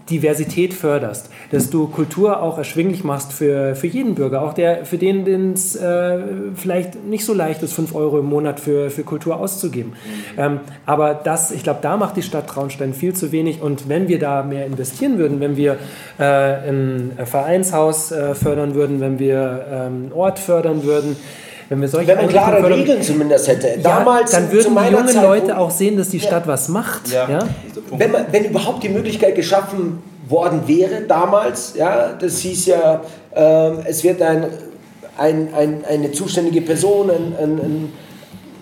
Diversität förderst, dass du Kultur auch erschwinglich machst für, für jeden Bürger, auch der, für den es äh, vielleicht nicht so leicht ist, 5 Euro im Monat für, für Kultur auszugeben. Ähm, aber das, ich glaube, da macht die Stadt Traunstein viel zu wenig und wenn wir da mehr investieren würden, wenn wir äh, ein Vereinshaus äh, fördern würden, wenn wir ähm, einen Ort fördern würden, wenn wir solche Wenn man klare fördern- Regeln zumindest hätte. ja, Damals dann würden die jungen Zeit, Leute auch sehen, dass die Stadt was macht. Ja. wenn, man, wenn überhaupt die Möglichkeit geschaffen worden wäre damals, ja, das hieß ja, ähm, es wird ein, ein, ein, eine zuständige Person, ein, ein, ein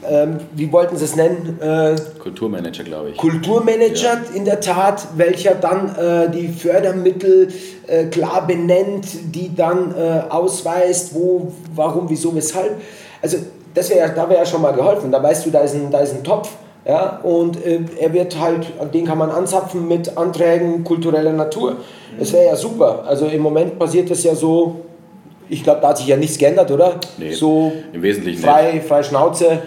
ähm, wie wollten Sie es nennen, äh, Kulturmanager, glaube ich. Kulturmanager in der Tat, welcher dann äh, die Fördermittel äh, klar benennt, die dann äh, ausweist, wo, warum, wieso, weshalb. Also das wäre, da wäre ja schon mal geholfen. Da weißt du, da ist ein, da ist ein Topf. Ja, und äh, er wird halt, den kann man anzapfen mit Anträgen kultureller Natur. Das wäre ja super. Also im Moment passiert das ja so, ich glaube, da hat sich ja nichts geändert, oder? Nee, so im Wesentlichen frei, frei Schnauze,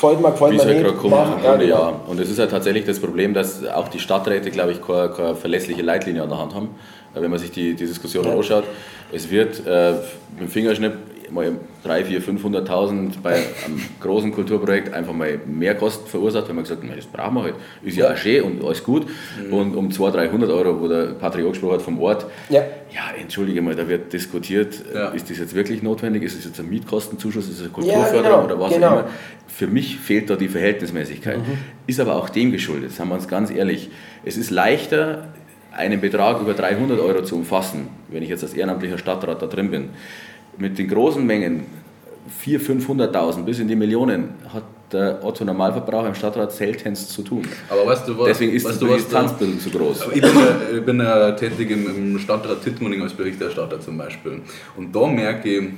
freut Wie man es halt nicht. gerade kommt, machen. Ja, ja. Und es ist halt tatsächlich das Problem, dass auch die Stadträte, glaube ich, keine, keine verlässliche Leitlinie an der Hand haben. Äh, Wenn man sich die, die Diskussion anschaut, es wird äh, mit dem Fingerschnipp mal 3, 4, 500.000 bei einem großen Kulturprojekt einfach mal mehr Kosten verursacht, wenn man gesagt hat, "Na, das brauchen wir halt. Ist ja auch schön und alles gut. Und um 200, 300 Euro, wo der Patrick angesprochen hat vom Ort, Ja. ja, entschuldige mal, da wird diskutiert, Ja. ist das jetzt wirklich notwendig? Ist es jetzt ein Mietkostenzuschuss? Ist es eine Ja, Kulturförderung genau, oder was genau. auch immer? Für mich fehlt da die Verhältnismäßigkeit. Ist aber auch dem geschuldet, sagen wir uns ganz ehrlich. Es ist leichter, einen Betrag über 300 Euro zu umfassen, wenn ich jetzt als ehrenamtlicher Stadtrat da drin bin. Mit den großen Mengen, 400.000, 500.000 bis in die Millionen, hat der Otto Normalverbraucher im Stadtrat seltenst zu tun. Aber weißt du was? Deswegen ist weißt die du, was da- Distanz ein bisschen zu groß. Ich bin, ja, ich bin ja tätig im, im Stadtrat Tittmoning als Berichterstatter zum Beispiel. Und da merke ich,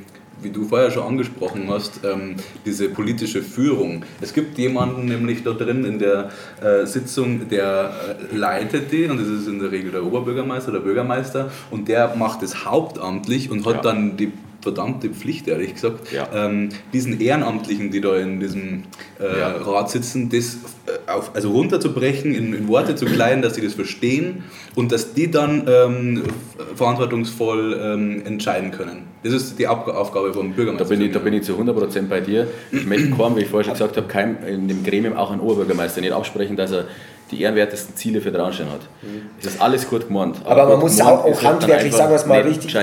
wie du vorher schon angesprochen hast, ähm, diese politische Führung. Es gibt jemanden nämlich da drin in der äh, Sitzung, der äh, leitet die, und das ist in der Regel der Oberbürgermeister, der Bürgermeister, und der macht es hauptamtlich und hat Ja. dann die verdammte Pflicht, ehrlich gesagt, Ja. ähm, diesen Ehrenamtlichen, die da in diesem äh, Ja. Rat sitzen, das äh, auf, also runterzubrechen, in, in Worte zu kleiden, dass sie das verstehen und dass die dann ähm, verantwortungsvoll ähm, entscheiden können. Das ist die Ab Aufgabe vom Da Bürgermeister. bin, ich, da bin ich zu 100% bei dir. Ich möchte kaum, wie ich vorher schon gesagt habe, keinem in dem Gremium auch einen Oberbürgermeister nicht absprechen, dass er die ehrenwertesten Ziele für Traunstein hat. Es ist alles gut gemeint. Aber man muss auch, auch halt handwerklich, sagen wir es mal richtig,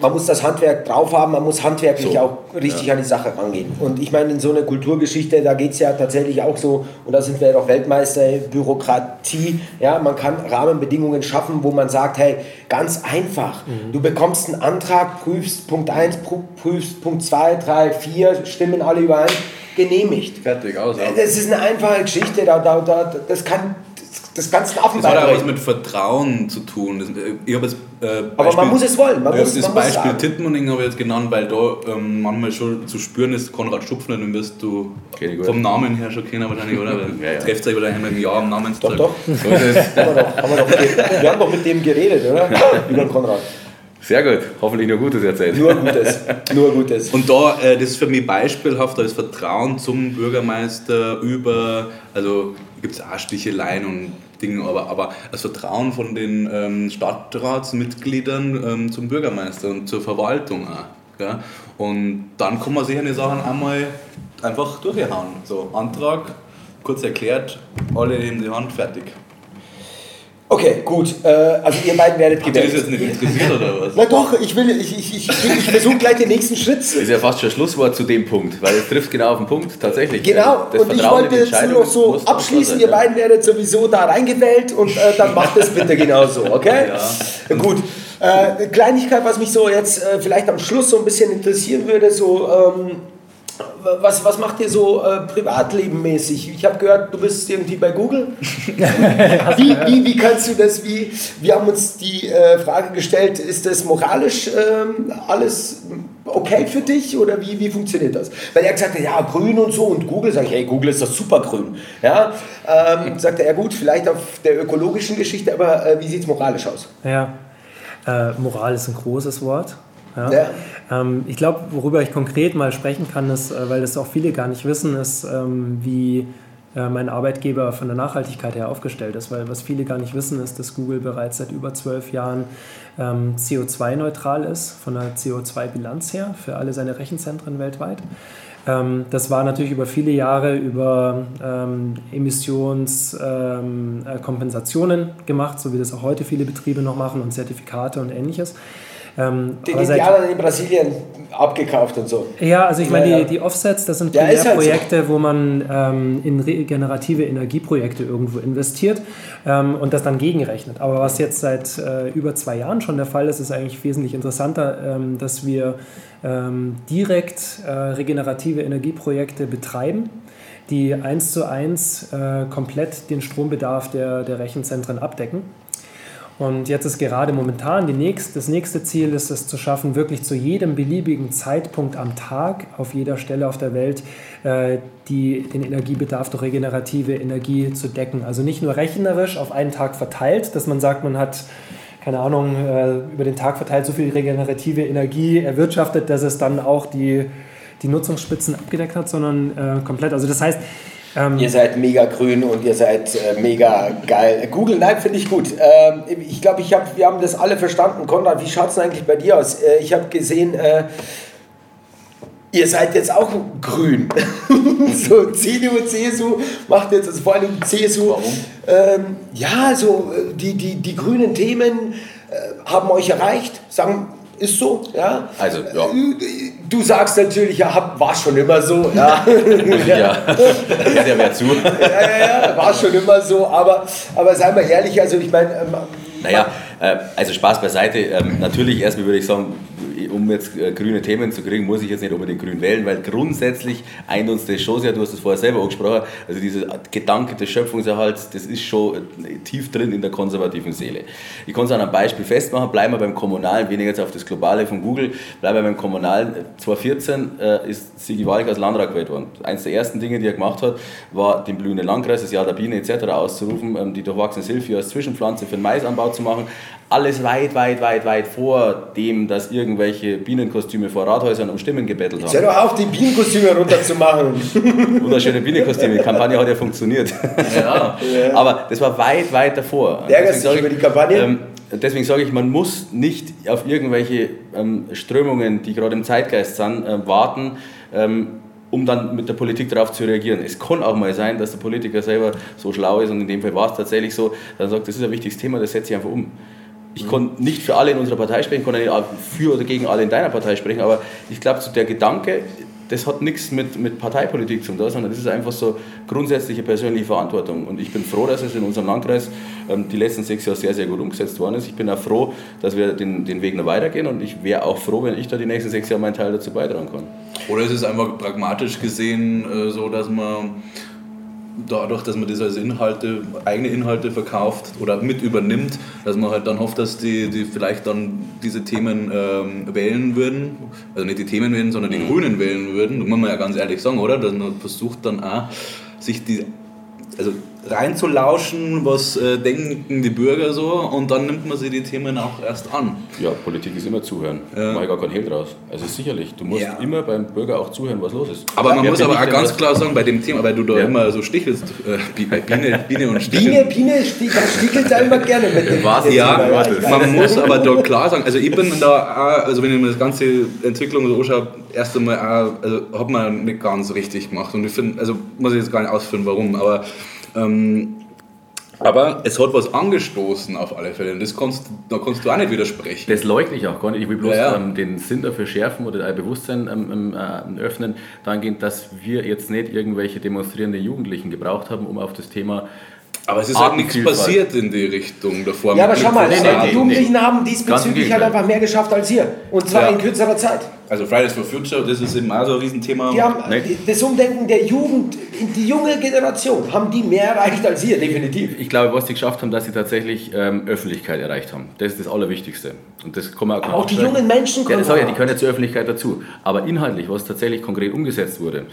man muss das Handwerk drauf haben, man muss handwerklich So, auch richtig an die Sache rangehen. Und ich meine, in so einer Kulturgeschichte, da geht es ja tatsächlich auch so, und da sind wir ja doch Weltmeister, Bürokratie, ja, man kann Rahmenbedingungen schaffen, wo man sagt, hey, ganz einfach, du bekommst einen Antrag, prüfst Punkt 1, prüfst Punkt 2, 3, 4, stimmen alle überein, genehmigt. Fertig, aus. Das ist eine einfache Geschichte, da, da, da, das kann, das des ganzen Das hat auch was mit Vertrauen zu tun. Das, äh, ich habe das äh, Aber man muss es wollen, man muss- das man muss Beispiel. Tittmoning habe ich jetzt genannt, weil da ähm, manchmal schon zu spüren ist, Konrad Stupfner, den wirst du gut. vom Namen her schon kennen wahrscheinlich, oder? Ja, ja. Trefft euch wahrscheinlich im Jahr am Namenstag. Doch, doch. Haben wir, doch, haben wir, doch mit dem, wir haben doch mit dem geredet, oder? Über den Konrad. Sehr gut, hoffentlich nur Gutes erzählt. Nur Gutes. Nur Gutes. Und da, äh, das ist für mich beispielhaft, das Vertrauen zum Bürgermeister über, also gibt es auch Sticheleien und Dinge, aber, aber das Vertrauen von den ähm, Stadtratsmitgliedern ähm, zum Bürgermeister und zur Verwaltung auch. Gell? Und dann kann man sich eine Sachen einmal einfach durchhauen. So, Antrag, kurz erklärt, alle heben die Hand, fertig. Okay, gut. Äh, also ihr beiden werdet Habt ihr das gewählt. jetzt nicht interessiert oder was? Na doch, ich will, ich, ich, ich, ich versuche gleich den nächsten Schritt. Das ist ja fast schon Schlusswort zu dem Punkt, weil es trifft genau auf den Punkt, tatsächlich. Genau, Das und ich Vertrauen in wollte jetzt nur noch so abschließen, ihr ja. beiden werdet sowieso da reingewählt und äh, dann macht es bitte genauso, okay? Gut. Äh, eine Kleinigkeit, was mich so jetzt äh, vielleicht am Schluss so ein bisschen interessieren würde, so ähm, was, was macht ihr so äh, privatlebenmäßig? Ich habe gehört, du bist irgendwie bei Google. wie, wie, wie kannst du das, wie, wir haben uns die äh, Frage gestellt, ist das moralisch ähm, alles okay für dich oder wie, wie funktioniert das? Weil er gesagt hat, ja, grün und so und Google, sage ich, hey, Google ist das super grün. Ja, ähm, sagt er, ja gut, vielleicht auf der ökologischen Geschichte, aber äh, wie sieht es moralisch aus? Ja, äh, Moral ist ein großes Wort. Ja. Ja. Ähm, ich glaube, worüber ich konkret mal sprechen kann, ist, äh, weil das auch viele gar nicht wissen, ist, ähm, wie äh, mein Arbeitgeber von der Nachhaltigkeit her aufgestellt ist. Weil was viele gar nicht wissen, ist, dass Google bereits seit über zwölf Jahren ähm, CO2-neutral ist, von der CO2-Bilanz her, für alle seine Rechenzentren weltweit. Ähm, das war natürlich über viele Jahre über ähm, Emissionskompensationen ähm, äh, gemacht, so wie das auch heute viele Betriebe noch machen und Zertifikate und ähnliches. Ähm, seit- Indianern in Brasilien abgekauft und so. ja, also ich meine, Ja, ja. die, die Offsets, das sind Ja, ist halt so. Projekte, wo man ähm, in regenerative Energieprojekte irgendwo investiert ähm, und das dann gegenrechnet. Aber was jetzt seit äh, über zwei Jahren schon der Fall ist, ist eigentlich wesentlich interessanter, ähm, dass wir ähm, direkt äh, regenerative Energieprojekte betreiben die eins zu eins äh, komplett den Strombedarf der, der Rechenzentren abdecken. Und jetzt ist gerade momentan die nächst, das nächste Ziel, ist es zu schaffen, wirklich zu jedem beliebigen Zeitpunkt am Tag auf jeder Stelle auf der Welt äh, die, den Energiebedarf durch regenerative Energie zu decken. Also nicht nur rechnerisch auf einen Tag verteilt, dass man sagt, man hat keine Ahnung, äh, über den Tag verteilt so viel regenerative Energie erwirtschaftet, dass es dann auch die, die Nutzungsspitzen abgedeckt hat, sondern äh, komplett. Also das heißt, ähm, Ihr seid mega grün und ihr seid äh, mega geil. Google, nein, finde ich gut. Ähm, ich glaube, ich hab, wir haben das alle verstanden. Konrad, wie schaut es eigentlich bei dir aus? Äh, ich habe gesehen, äh, ihr seid jetzt auch grün. so CDU, CSU macht jetzt, also vor allem CSU. Warum? Ähm, ja, so äh, die, die, die grünen Themen äh, haben euch erreicht. Sagen, ist so, ja. Also, ja. Du sagst natürlich, ja, hab- war schon immer so, ja. Ja, hört ja wer zu. ja, ja, ja, war schon immer so, aber, aber seien wir ehrlich, also ich meine, ähm, Naja, äh, also Spaß beiseite. Ähm, natürlich erstmal würde ich sagen, um jetzt äh, grüne Themen zu kriegen, muss ich jetzt nicht unbedingt grün wählen, weil grundsätzlich eint uns das schon sehr, du hast es vorher selber angesprochen, also dieser Gedanke des Schöpfungserhalts, das ist schon äh, tief drin in der konservativen Seele. Ich kann es an einem Beispiel festmachen, bleiben wir beim Kommunalen, weniger jetzt auf das Globale von Google, bleiben wir beim Kommunalen. 2014 äh, ist Sigi Walk als Landrat gewählt worden. Eines der ersten Dinge, die er gemacht hat, war den blühenden Landkreis, das Jahr der Biene etc. auszurufen, ähm, die durchwachsene Silphie als Zwischenpflanze für den Maisanbau zu machen. Alles weit, weit, weit, weit vor dem, dass irgendwelche Bienenkostüme vor Rathäusern um Stimmen gebettelt hör haben. doch auf, die Bienenkostüme runterzumachen. Wunderschöne Bienenkostüme, die Kampagne hat ja funktioniert. Aber das war weit, weit davor. Ärgerst Deswegen dich sage über ich, die Kampagne? Ähm, deswegen sage ich, man muss nicht auf irgendwelche ähm, Strömungen, die gerade im Zeitgeist sind, ähm, warten, ähm, um dann mit der Politik darauf zu reagieren. Es kann auch mal sein, dass der Politiker selber so schlau ist und in dem Fall war es tatsächlich so, dann sagt, das ist ein wichtiges Thema, das setze ich einfach um. Ich kann nicht für alle in unserer Partei sprechen, kann nicht für oder gegen alle in deiner Partei sprechen, aber ich glaube, so der Gedanke, das hat nichts mit, mit Parteipolitik zu tun, sondern das ist einfach so grundsätzliche persönliche Verantwortung. Und ich bin froh, dass es in unserem Landkreis ähm, die letzten sechs Jahre sehr, sehr gut umgesetzt worden ist. Ich bin auch froh, dass wir den, den Weg noch weitergehen und ich wäre auch froh, wenn ich da die nächsten sechs Jahre meinen Teil dazu beitragen kann. Oder ist es einfach pragmatisch gesehen äh, so, dass man dadurch, dass man das als Inhalte, eigene Inhalte verkauft oder mit übernimmt, dass man halt dann hofft, dass die, die vielleicht dann diese Themen ähm, wählen würden. Also nicht die Themen wählen, sondern die Grünen wählen würden. Das muss man ja ganz ehrlich sagen, oder? Dass man versucht dann auch, sich die also reinzulauschen, was äh, denken die Bürger so und dann nimmt man sich die Themen auch erst an. Ja, Politik ist immer zuhören. Ja. Ja. Mache ich gar keinen Hehl draus. Also sicherlich, du musst Ja. immer beim Bürger auch zuhören, was los ist. Aber man Wer muss aber auch ganz klar sagen, bei dem Thema, weil du da Ja. immer so stichelst, äh, bei Biene, Biene und Sticheln. Biene, Biene, sti- da stickelt er immer gerne mit dem. Was? Ja, Thema, man muss aber da klar sagen, also ich bin da auch, also wenn ich mir das ganze Entwicklung so anschaue, erst einmal auch, also hat man nicht ganz richtig gemacht und ich finde, also muss ich jetzt gar nicht ausführen, warum, aber ähm, aber es hat was angestoßen auf alle Fälle und das kannst, da kannst du auch nicht widersprechen. Das leugne ich auch gar nicht. Ich will bloß Ja, ja. Ähm, den Sinn dafür schärfen oder ein Bewusstsein ähm, ähm, äh, öffnen, dahingehend, dass wir jetzt nicht irgendwelche demonstrierende Jugendlichen gebraucht haben, um auf das Thema. Aber es ist halt nichts passiert in die Richtung davor. Ja, aber schau mal, Nee, nee, die Jugendlichen nee. haben diesbezüglich halt einfach mehr geschafft als ihr. Und zwar Ja. in kürzerer Zeit. Also Fridays for Future, das ist eben auch so ein Riesenthema. Die haben Nee. das Umdenken der Jugend, die junge Generation, haben die mehr erreicht als ihr, definitiv. Ich glaube, was sie geschafft haben, dass sie tatsächlich ähm, Öffentlichkeit erreicht haben. Das ist das Allerwichtigste. Und das kann man auch Auch die jungen Menschen Ja, kommen das sag ich, ja, die auch. können ja zur Öffentlichkeit dazu. Aber inhaltlich, was tatsächlich konkret umgesetzt wurde,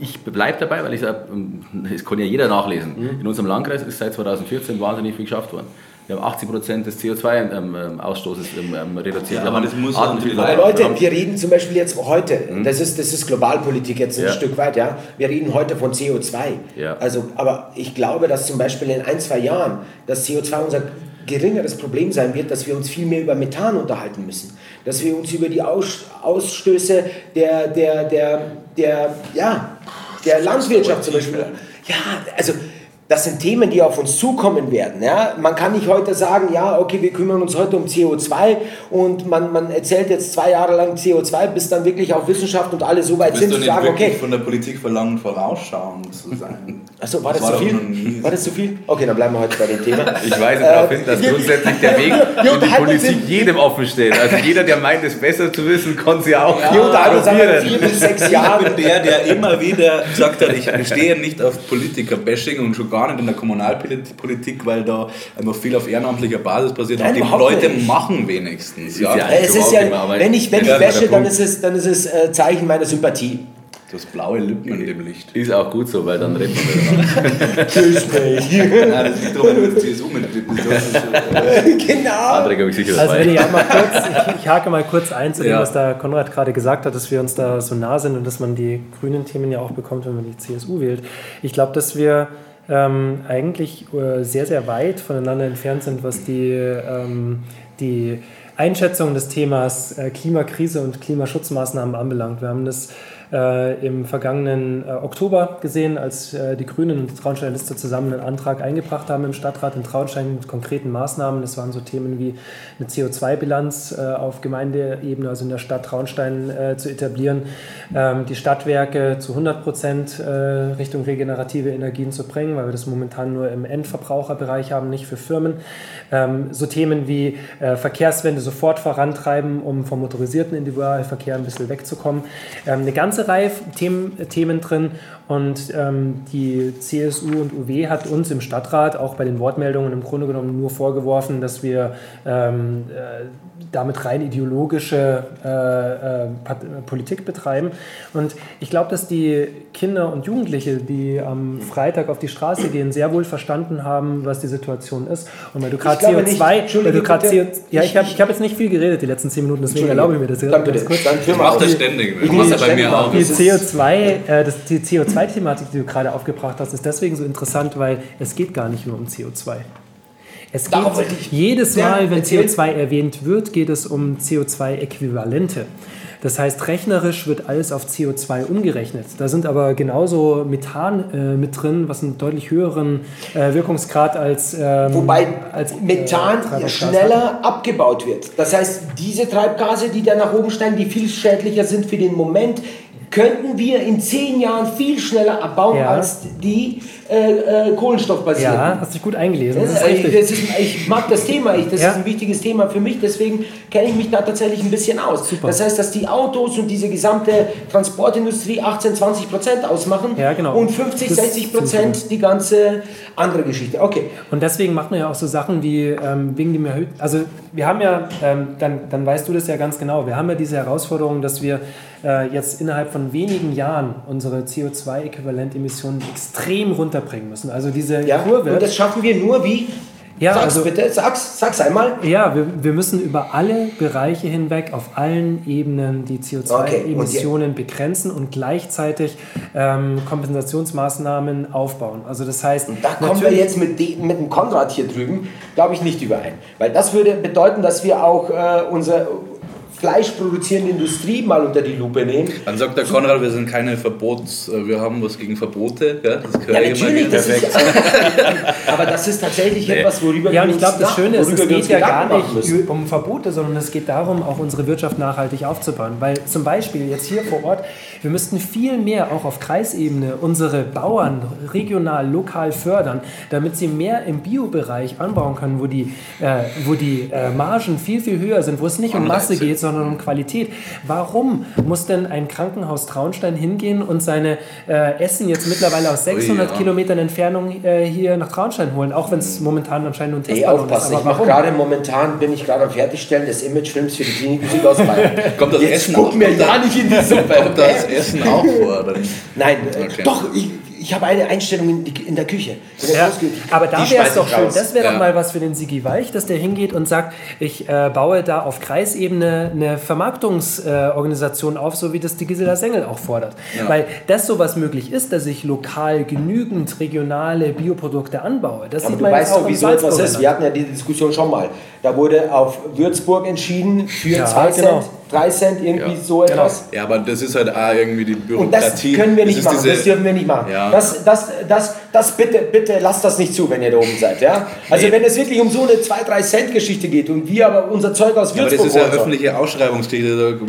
ich bleibe dabei, weil ich sage, das kann ja jeder nachlesen. Mhm. In unserem Landkreis ist seit 2014 wahnsinnig viel geschafft worden. Wir haben 80 Prozent des CO2-Ausstoßes ähm, ähm, reduziert. Ja, aber das muss. Aber Leute, Wir reden zum Beispiel jetzt heute, das, ist, das ist Globalpolitik jetzt ein Ja. Stück weit, ja. Wir reden heute von CO2. Ja. Also, aber ich glaube, dass zum Beispiel in ein, zwei Jahren das CO2 unser geringeres Problem sein wird, dass wir uns viel mehr über Methan unterhalten müssen. Dass wir uns über die Aus, Ausstöße der, der, der, der, ja, der Landwirtschaft zum Beispiel. Ja, also das sind Themen, die auf uns zukommen werden. Ja? Man kann nicht heute sagen, ja, okay, wir kümmern uns heute um CO2 und man, man erzählt jetzt zwei Jahre lang CO2, bis dann wirklich auch Wissenschaft und alle so weit sind zu sagen, okay, von der Politik verlangen, vorausschauend zu sein. Achso, war das war zu viel? War das zu viel? Okay, dann bleiben wir heute bei dem Thema. Ich weise darauf hin, dass wir- grundsätzlich der Weg in die Politik jedem offen steht. Also jeder, der meint, es besser zu wissen, kann sie auch seit probieren. vier bis sechs Ich Jahren. bin der, der immer wieder gesagt hat, ich stehe nicht auf Politiker-Bashing und schon gar nicht in der Kommunalpolitik, weil da einfach viel auf ehrenamtlicher Basis passiert. Nein, und die Leute nicht. machen wenigstens. Ja. Ja, Es ist Thema, ja, aber wenn ich, wenn ich wäsche, dann ist es, dann ist es äh, Zeichen meiner Sympathie. Du hast blaue Lippen in dem Licht. Ist auch gut so, weil dann reden wir Tschüss. Nein, das liegt doch, wenn du mit CSU. Das ist, äh, genau. Andere glaube ich sicher Also wenn ich, mal kurz, ich, ich hake mal kurz ein zu dem, Ja. was da Konrad gerade gesagt hat, dass wir uns da so nah sind und dass man die grünen Themen ja auch bekommt, wenn man die CSU wählt. Ich glaube, dass wir ähm, eigentlich äh, sehr, sehr weit voneinander entfernt sind, was die, ähm, die Einschätzung des Themas äh, Klimakrise und Klimaschutzmaßnahmen anbelangt. Wir haben das äh, im vergangenen äh, Oktober gesehen, als äh, die Grünen und die Traunsteiner zusammen einen Antrag eingebracht haben im Stadtrat in Traunstein mit konkreten Maßnahmen. Das waren so Themen wie eine CO2-Bilanz äh, auf Gemeindeebene, also in der Stadt Traunstein äh, zu etablieren, ähm, die Stadtwerke zu 100 Prozent äh, Richtung regenerative Energien zu bringen, weil wir das momentan nur im Endverbraucherbereich haben, nicht für Firmen. Ähm, so Themen wie äh, Verkehrswende sofort vorantreiben, um vom motorisierten Individualverkehr ein bisschen wegzukommen. Ähm, eine ganze Reihe Themen, Themen drin und ähm, die CSU und UW hat uns im Stadtrat auch bei den Wortmeldungen im Grunde genommen nur vorgeworfen, dass wir ähm, äh, damit rein ideologische äh, äh, Politik betreiben. Und ich glaube, dass die Kinder und Jugendliche, die am Freitag auf die Straße gehen, sehr wohl verstanden haben, was die Situation ist. Und weil du gerade glaube nicht. CO2, weil du gerade bitte. CO2, ja, ich habe ich hab jetzt nicht viel geredet die letzten zehn Minuten, deswegen erlaube ich mir das jetzt Dann ganz bitte. kurz. Dann führ ich mal mach aus. das ständig. Ich Ich mach muss das bei mir auch. Die Das ist- CO2, äh, das, die CO2-Thematik, die du gerade aufgebracht hast, ist deswegen so interessant, weil es geht gar nicht nur um CO2. Es geht jedes Mal, wenn erzähl. CO2 erwähnt wird, geht es um CO2-Äquivalente. Das heißt, rechnerisch wird alles auf CO2 umgerechnet. Da sind aber genauso Methan äh, mit drin, was einen deutlich höheren äh, Wirkungsgrad als, ähm, Wobei als äh, Methan hat. schneller abgebaut wird. Das heißt, diese Treibgase, die da nach oben steigen, die viel schädlicher sind für den Moment, könnten wir in zehn Jahren viel schneller abbauen Ja. als die äh, äh, Kohlenstoffbasierten. Ja, hast dich gut eingelesen. Das Das ist ist, das ist, ich mag das Thema, ich, das Ja. ist ein wichtiges Thema für mich, deswegen kenne ich mich da tatsächlich ein bisschen aus. Super. Das heißt, dass die Autos und diese gesamte Transportindustrie 18, 20 Prozent ausmachen Ja, genau. und 50, Das 60 finde ich Prozent die ganze andere Geschichte. Okay, Und deswegen machen wir ja auch so Sachen wie ähm, wegen dem erhöhten. Also, wir haben ja, ähm, dann, dann weißt du das ja ganz genau, wir haben ja diese Herausforderung, dass wir äh, jetzt innerhalb von wenigen Jahren unsere CO2-Äquivalentemissionen extrem runterbringen müssen. Also, diese ja, Kurve. und das schaffen wir nur wie? Ja, sag's also- bitte, sag's, sag's einmal. Ja, wir, wir müssen über alle Bereiche hinweg auf allen Ebenen die Okay, und CO2-Emissionen begrenzen und gleichzeitig ähm, Kompensationsmaßnahmen aufbauen. Also das heißt, Da kommen wir jetzt mit, de, mit dem Konrad hier drüben, glaube ich, nicht überein. Weil das würde bedeuten, dass wir auch äh, unsere fleischproduzierende Industrie mal unter die Lupe nehmen. Dann sagt der Konrad, wir sind keine Verbots, äh, wir haben was gegen Verbote. Ja, das Ja, immer natürlich, das ist, aber das ist tatsächlich etwas, worüber Ja, und wir ich glaube, uns das Schöne ist, es geht ja gar nicht müssen. um Verbote, sondern es geht darum, auch unsere Wirtschaft nachhaltig aufzubauen. Weil zum Beispiel jetzt hier vor Ort, wir müssten viel mehr auch auf Kreisebene unsere Bauern regional, lokal fördern, damit sie mehr im Biobereich anbauen können, wo die, äh, wo die äh, Margen viel, viel höher sind, wo es nicht um Masse geht, sondern um Qualität. Warum muss denn ein Krankenhaus Traunstein hingehen und seine äh, Essen jetzt mittlerweile aus 600 ja. Kilometern Entfernung äh, hier nach Traunstein holen, auch wenn es momentan anscheinend nur ein Ey, Testballon ist. aufpassen, Aber ich mache warum? gerade momentan, bin ich gerade am Fertigstellen des Imagefilms für die Klinikmusik aus Bayern. Kommt das Jetzt Essen guck auch- mir kommt ja das- nicht in die Suppe. Kommt das? Essen auch vor? Nein, äh, Okay. doch, ich, ich habe eine Einstellung in, die, in der Küche. In der Ja, aber da wäre es doch schön, raus. das wäre Ja. doch mal was für den Sigi Weich, dass der hingeht und sagt, ich äh, baue da auf Kreisebene eine Vermarktungsorganisation auf, so wie das die Gisela Sengel auch fordert. Weil das sowas möglich ist, dass ich lokal genügend regionale Bioprodukte anbaue. Das Aber sieht du man weißt doch, wieso etwas ist. Wir hatten ja die Diskussion schon mal. Da wurde auf Würzburg entschieden für 2 Ja, Cent, genau. 3 Cent, irgendwie Ja. so etwas. Ja, aber das ist halt auch irgendwie die Und das Bürokratie. können wir nicht ist machen, diese- das dürfen wir nicht machen. Ja. Das, das, das, das bitte, bitte lasst das nicht zu, wenn ihr da oben seid. Ja? Also Nee. wenn es wirklich um so eine 2-3 Cent Geschichte geht und wir aber unser Zeug aus aber das Würzburg ist ja öffentliche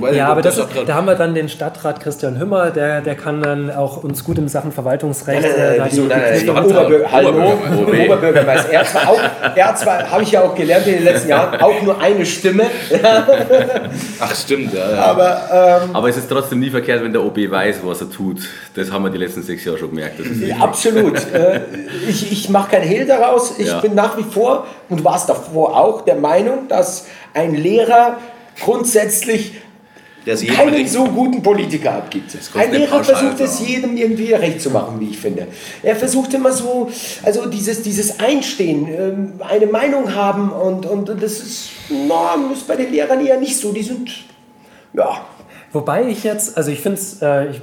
ich, Ja, aber der das ist, da haben wir dann den Stadtrat Christian Hümmer, der, der kann dann auch uns gut in Sachen Verwaltungsrecht. Äh, da wieso? Nein, nein, Oberbürger, hallo, Oberbürgermeister. Oberbürgermeister. Er hat zwar, auch, er zwar, habe ich ja auch gelernt in den letzten Jahren, auch nur eine Stimme, Ach, stimmt, ja. ja. aber ähm, Aber es ist trotzdem nie verkehrt, wenn der OB weiß, was er tut. Das haben wir die letzten sechs Jahre schon gemerkt. Das ist Ja, absolut. Äh, ich ich mache kein Hehl daraus. Ich Ja. bin nach wie vor und du warst davor auch der Meinung, dass ein Lehrer grundsätzlich keinen recht. so guten Politiker abgibt. Ein Lehrer versucht es jedem irgendwie recht zu machen, wie ich finde. Er versucht immer so, also dieses, dieses Einstehen, ähm, eine Meinung haben und, und das ist, na, ist bei den Lehrern eher nicht so. Die sind, ja, Wobei ich jetzt, also ich finde es, äh, ich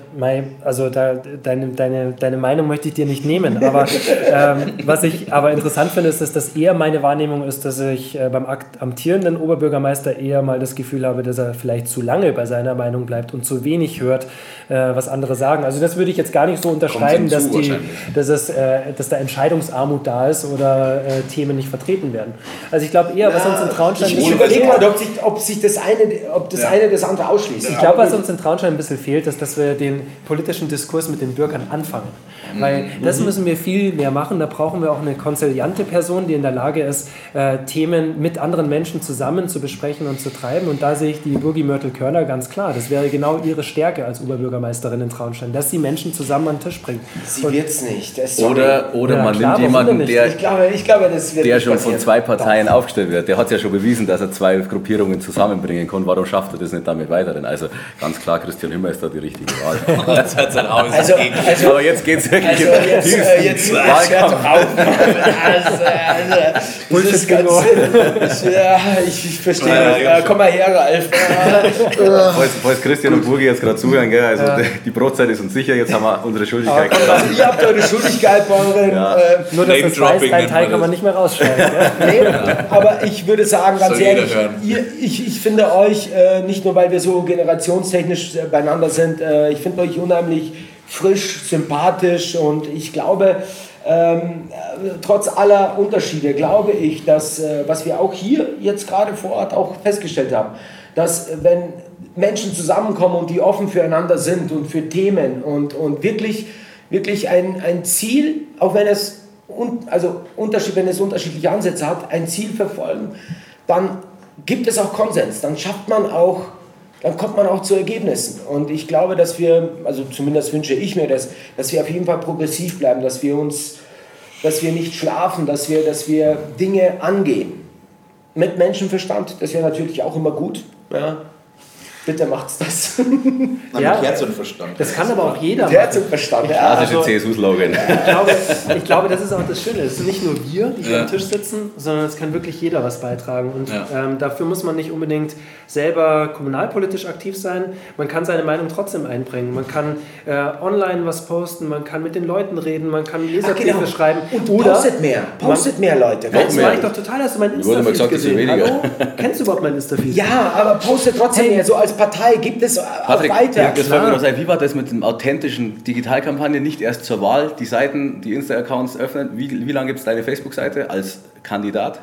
also da, deine, deine, deine Meinung möchte ich dir nicht nehmen, aber ähm, was ich aber interessant finde, ist, dass das eher meine Wahrnehmung ist, dass ich äh, beim amtierenden Oberbürgermeister eher mal das Gefühl habe, dass er vielleicht zu lange bei seiner Meinung bleibt und zu wenig hört, äh, was andere sagen. Also das würde ich jetzt gar nicht so unterschreiben, dass, die, dass, es, äh, dass da Entscheidungsarmut da ist oder äh, Themen nicht vertreten werden. Also ich glaube eher, was uns in Traunstein ich, ich überlege mal, ob sich, ob sich das eine, ob das eine das andere ausschließt. ich glaube, was uns in Traunstein ein bisschen fehlt, ist, dass wir den politischen Diskurs mit den Bürgern anfangen. Weil das müssen wir viel mehr machen. Da brauchen wir auch eine konziliante Person, die in der Lage ist, äh, Themen mit anderen Menschen zusammen zu besprechen und zu treiben. Und da sehe ich die Burgi Mörtel-Körner ganz klar. Das wäre genau ihre Stärke als Oberbürgermeisterin in Traunstein, dass sie Menschen zusammen an den Tisch bringt. Sie wird's nicht. Das Oder, oder Ja, man klar, nimmt jemanden, nicht? der, ich, glaube, ich glaube, das wird der nicht schon von zwei Parteien aufgestellt wird. Der hat ja schon bewiesen, dass er zwei Gruppierungen zusammenbringen kann. Warum schafft er das nicht damit weiteren? Also ganz klar, Christian Hümmer ist da die richtige Wahl. Das hat sein Aus. Also, also, Aber jetzt geht es wirklich also in jetzt, den äh, jetzt hört Wahlkampf. Also, also, das ist ganz, ich, ja, ich, ich verstehe. Ja, das. ja, Ja, komm mal her, Ralf. Falls, falls Christian und Burgi jetzt gerade zuhören, gell? also die, die Brotzeit ist uns sicher, jetzt haben wir unsere Schuldigkeit getan. Ihr habt eure Schuldigkeit bei euren. Ja. Äh, Nur, dass das Weißteil nennt Teil kann man nicht mehr rausschneiden. ja? nee, aber ich würde sagen, ganz Soll ehrlich, ihr, ich, ich finde euch, äh, nicht nur weil wir so generationstechnisch äh, beieinander sind, äh, ich finde euch unheimlich frisch, sympathisch und ich glaube, ähm, äh, trotz aller Unterschiede glaube ich, dass, was wir auch hier jetzt gerade vor Ort auch festgestellt haben, dass wenn Menschen zusammenkommen und die offen füreinander sind und für Themen und, und wirklich, wirklich ein, ein Ziel, auch wenn es, un, also Unterschied, wenn es unterschiedliche Ansätze hat, ein Ziel verfolgen, dann gibt es auch Konsens, dann schafft man auch, dann kommt man auch zu Ergebnissen. Und ich glaube, dass wir, also zumindest wünsche ich mir das, dass wir auf jeden Fall progressiv bleiben, dass wir uns, dass wir nicht schlafen, dass wir, dass wir Dinge angehen. Mit Menschenverstand, das wäre natürlich auch immer gut. Ja. Bitte macht's das. Na, Ja. mit Herz und Verstand. Das kann aber auch jeder Mit Herz machen. und Verstand. Ja. Klassische also- CSU-Slogan. Ich glaube, ich glaube, das ist auch das Schöne. Es sind nicht nur wir, die hier Ja. am Tisch sitzen, sondern es kann wirklich jeder was beitragen. Und Ja. ähm, dafür muss man nicht unbedingt selber kommunalpolitisch aktiv sein. Man kann seine Meinung trotzdem einbringen. Man kann äh, online was posten, man kann mit den Leuten reden, man kann Leserbriefe genau. schreiben. Und Oder postet mehr. Postet mehr, Leute. Das mache ich doch total. Hast du mein Insta-Feed gesehen? weniger. Hallo? Kennst du überhaupt mein Insta-Feed? Ja, aber postet trotzdem mehr. So als Partei gibt es auch Patrick, weiter. ja, das klar. noch. Wie war das mit den authentischen Digitalkampagnen? Nicht erst zur Wahl die Seiten, die Insta-Accounts öffnen. Wie, wie lange gibt es deine Facebook-Seite als Kandidat?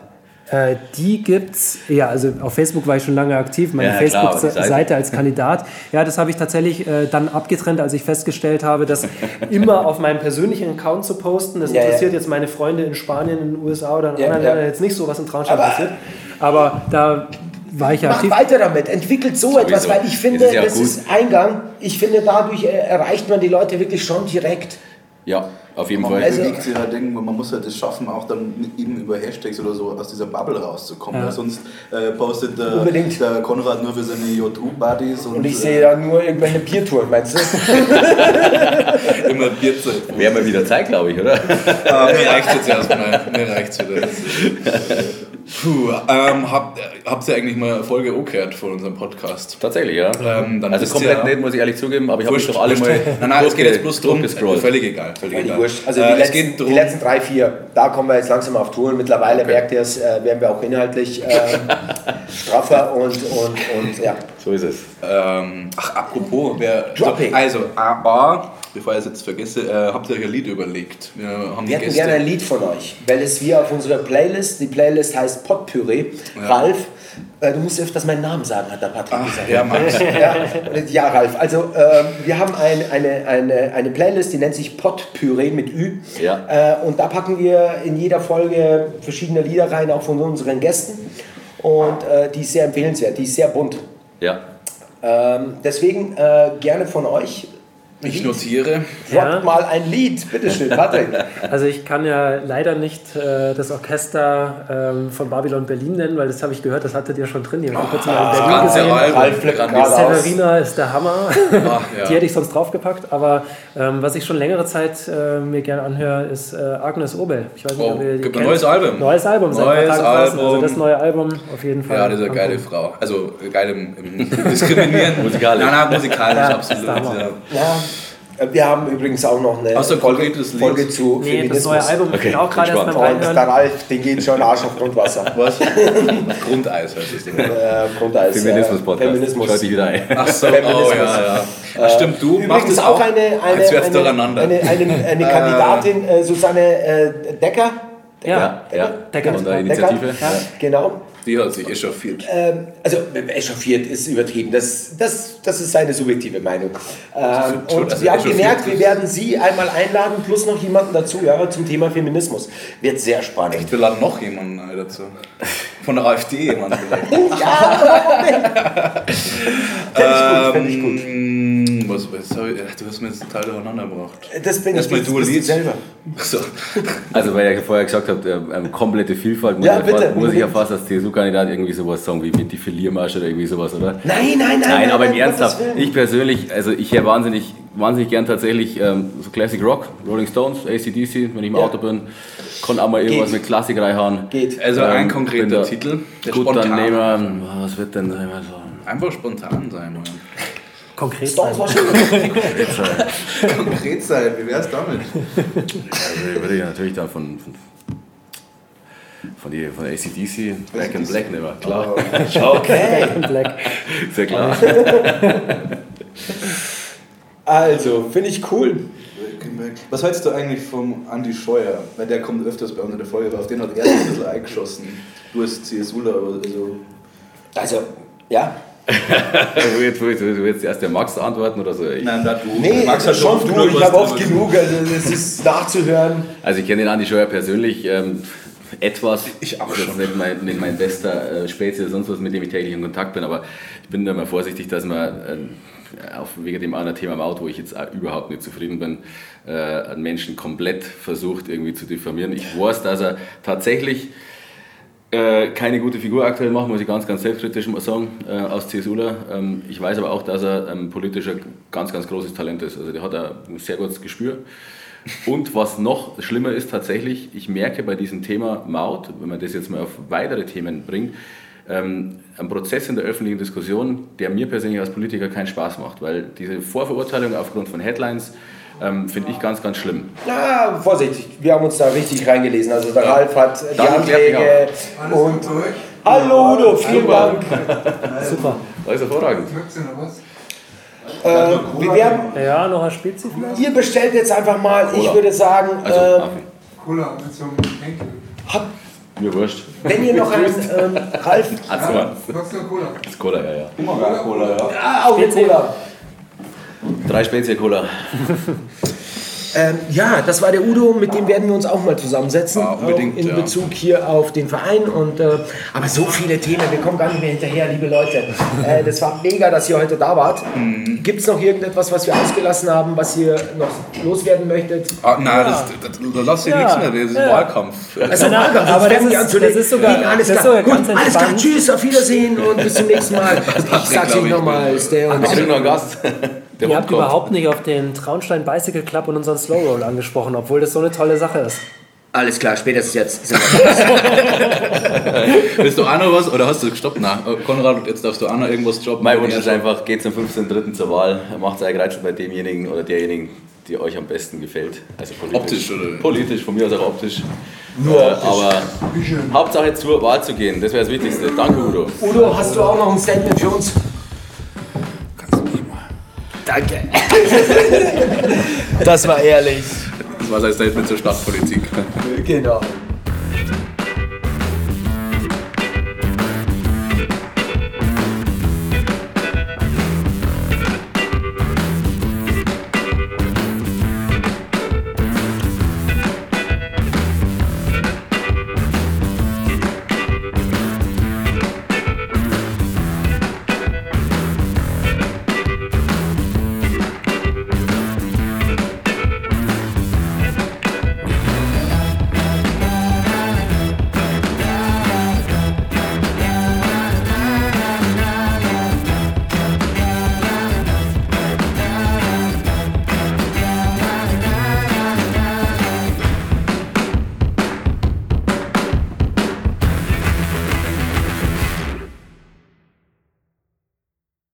Äh, die gibt's, ja, also auf Facebook war ich schon lange aktiv, meine Ja, Facebook-Seite Seite. als Kandidat. Ja, das habe ich tatsächlich äh, dann abgetrennt, als ich festgestellt habe, dass immer auf meinem persönlichen Account zu posten, das Ja, interessiert ja. jetzt meine Freunde in Spanien, in den USA oder in Ja, anderen ja. Ländern jetzt nicht so, was in Traunstein passiert. Aber da war ich ja Macht weiter damit, entwickelt so etwas, weil ich finde, Das ist ja das gut. ist Eingang. Ich finde, dadurch äh, erreicht man die Leute wirklich schon direkt. Ja, auf jeden Man Fall. Also- bewegt sich halt irgendwo, man muss halt es schaffen, auch dann eben über Hashtags oder so aus dieser Bubble rauszukommen. Ja. Weil sonst äh, postet der, der Konrad nur für seine JU-Buddies und, Und ich äh, sehe da nur irgendwelche Biertouren, meinst du? immer Bierzeit. Wäre mal wieder Zeit, glaube ich, oder? Ah, mir reicht jetzt erstmal. Mir reicht's wieder. Puh, ähm, habt, habt ihr eigentlich mal eine Folge auch gehört von unserem Podcast? Tatsächlich, ja. Ähm, dann also komplett ihr- nicht, muss ich ehrlich zugeben, aber ich habe mich doch alle wurscht. mal. Nein, nein, es geht jetzt bloß drum. Völlig egal. Völlig egal. wurscht. Also die, äh, es letzten, geht die letzten drei, vier, da kommen wir jetzt langsam auf Touren. Mittlerweile Okay. merkt ihr es, äh, werden wir auch inhaltlich ähm, straffer und, und, und ja. So ist es. Ähm, ach, apropos, wer, Dropping. also, A, A, bevor ich es jetzt vergesse, äh, habt ihr euch ein Lied überlegt? Wir haben Wir hätten Gäste. gerne ein Lied von euch, weil es wir auf unserer Playlist, die Playlist heißt Potpüree. Ja. Ralf, äh, du musst öfters meinen Namen sagen, hat der Patrick Ach, gesagt. ja, Max. ja, ja, Ralf. Also ähm, wir haben ein, eine, eine, eine Playlist, die nennt sich Potpüree mit Ü. Ja. Äh, und da packen wir in jeder Folge verschiedene Lieder rein, auch von unseren Gästen. Und äh, die ist sehr empfehlenswert, die ist sehr bunt. Ja. Ähm, deswegen äh, gerne von euch. Ich notiere. Droppt Ja. mal ein Lied, bitteschön, Patrick. Also ich kann ja leider nicht äh, das Orchester ähm, von Babylon Berlin nennen, weil das habe ich gehört, das hattet ihr schon drin. Die habe ich vor kurzem mal in Das Berlin ganze gesehen. Ralf aus. Severina ist der Hammer. Ach, ja. Die hätte ich sonst draufgepackt. Aber ähm, was ich schon längere Zeit äh, mir gerne anhöre, ist äh, Agnes Obel. Ich weiß nicht, Oh, ob ihr die gibt ein kennt. neues Album. Neues Album, Neues paar Tagen draußen. Also Album. das neue Album auf jeden Fall. Ja, das ist eine geile. Frau. Also geil im, im Diskriminieren. Musikalisch. Nein, nein, musikalisch, Ja, absolut. Ja. Äh, wir haben übrigens auch noch eine ein Folge? Folge zu Nee, das Feminismus. neue Album ich Okay, bin auch gerade erst bin beim Und der Reinhören. Ralf, den geht schon Arsch auf Grundwasser. Was? Grundeis heißt das Ding. Äh, Grundeis, äh, Feminismus-Podcast. Feminismus. Schaut dich wieder ein. Ach so, Feminismus. oh ja, ja. Ach, stimmt, du machst Übrigens es auch eine, eine, eine, durcheinander. eine, eine, eine Kandidatin, äh, Susanne äh, Decker. Ja, ja. Decker. Von der Decker, Initiative. Ja, genau. Die hat sich echauffiert. Ähm, also echauffiert ist übertrieben. Das, das, das ist seine subjektive Meinung. Ähm, schon, und also wir haben gemerkt, wir werden Sie einmal einladen, plus noch jemanden dazu, ja, zum Thema Feminismus. Wird sehr spannend. Wir laden noch jemanden dazu. Von der AfD jemand vielleicht. Fände ich gut, fände ich gut. Was, was hab ich, du hast mir jetzt total durcheinander gebracht. Das bin Erstmal ich du ein bist Lied. selber. So. Also, weil ihr vorher gesagt habt, ähm, ähm, komplette Vielfalt, muss, Ja, ich, bitte, fast, muss ich ja fast als CSU-Kandidat irgendwie sowas sagen wie mit die Verliermarsch oder irgendwie sowas, oder? Nein, nein, nein. Nein, aber im nein, Ernsthaft, ich persönlich, also ich höre wahnsinnig, wahnsinnig gern tatsächlich ähm, so Classic Rock, Rolling Stones, ACDC, wenn ich im Ja. Auto bin, kann auch mal irgendwas Geht. mit Klassik reinhauen. Geht. Also ein Ähm, konkreter bin da- Titel. Gut, dann spontan. nehmen wir, was wird denn sagen wir so? Einfach spontan sein. Mann. Konkret sein. Konkret sein, wie wär's damit? Also würde ich natürlich dann von, von, von, die, von ACDC, Black and Black nehmen, klar. Okay. Black. Sehr klar. Also, finde ich cool. Was hältst du eigentlich vom Andi Scheuer? Weil der kommt öfters bei uns in der Folge, aber auf den hat er ein bisschen eingeschossen. Du als CSUler, aber also. Also, ja. Jetzt, wo jetzt, erst der Max antworten oder so? Ich, Nein, da du. Nee, Max hat schon oft du, genug ich habe oft genug, also das ist nachzuhören. Also ich kenne den Andi schon ja persönlich. Ähm, etwas. Ich auch Das ist schon. nicht mein, nicht mein bester äh, Spätzle oder sonst was, mit dem ich täglich in Kontakt bin, aber ich bin da mal vorsichtig, dass man äh, auf wegen dem anderen Thema Maut, wo ich jetzt auch überhaupt nicht zufrieden bin, äh, einen Menschen komplett versucht irgendwie zu diffamieren. Ich weiß, dass er tatsächlich äh, keine gute Figur aktuell macht, muss ich ganz, ganz selbstkritisch mal sagen, äh, aus CSUler. Ähm, ich weiß aber auch, dass er ein politischer ganz, ganz großes Talent ist. Also der hat ein sehr gutes Gespür. Und was noch schlimmer ist tatsächlich, ich merke bei diesem Thema Maut, wenn man das jetzt mal auf weitere Themen bringt, ähm, ein Prozess in der öffentlichen Diskussion, der mir persönlich als Politiker keinen Spaß macht, weil diese Vorverurteilung aufgrund von Headlines ähm, finde ich ganz, ganz schlimm. Na, Vorsicht, wir haben uns da richtig reingelesen. Also der Ralf hat die Dann Anträge und... Hallo Udo, vielen Super. Dank. Super. Alles hervorragend. Äh, wir werden, Ja, noch ein Spezi vielleicht? ihr bestellt jetzt einfach mal, ich Cola. würde sagen, Also, äh, Cola mit so einem Henkel. habt, mir wurscht. wenn ihr noch einen, ähm, Ralf, Also, Magst du eine Cola? das ist Cola, ja, ja. ah, auch eine Cola. Drei Spezial-Cola. Ähm, ja, das war der Udo, mit dem werden wir uns auch mal zusammensetzen. Ja, unbedingt, auch in ja. Bezug hier auf den Verein. Und, äh, aber so viele Themen, wir kommen gar nicht mehr hinterher, liebe Leute. Äh, das war mega, dass ihr heute da wart. Mhm. Gibt es noch irgendetwas, was wir ausgelassen haben, was ihr noch loswerden möchtet? Ah, nein, das, das, da lass dir Ja. nichts mehr, das ist Ja. Wahlkampf. Also, Na, Wahlkampf, aber das ist- das ist sogar- Nee, alles das ist klar. sogar Gut, ganz alles klar. Tschüss, auf Wiedersehen und bis zum nächsten Mal. Ich sag's euch nochmal. der und Haben wir noch einen Gast? Der Ihr Hund habt kommt. überhaupt nicht auf den Traunstein Bicycle Club und unseren Slow Roll angesprochen, obwohl das so eine tolle Sache ist. Alles klar, spätestens jetzt. Willst du auch noch was oder hast du gestoppt? Nein, äh, Konrad, jetzt darfst du auch noch irgendwas droppen. Mein Wunsch ist einfach, geht zum 15.3. zur Wahl, macht euch Kreuzl bei demjenigen oder derjenigen, die euch am besten gefällt. Also politisch. Optisch, oder? Politisch, von mir aus auch optisch. Nur äh, Aber Hauptsache zur Wahl zu gehen, das wäre das Wichtigste. Danke, Udo. Udo, hast du auch noch ein Statement für uns? Danke. das war ehrlich. Das war sein Statement zur Stadtpolitik. Genau.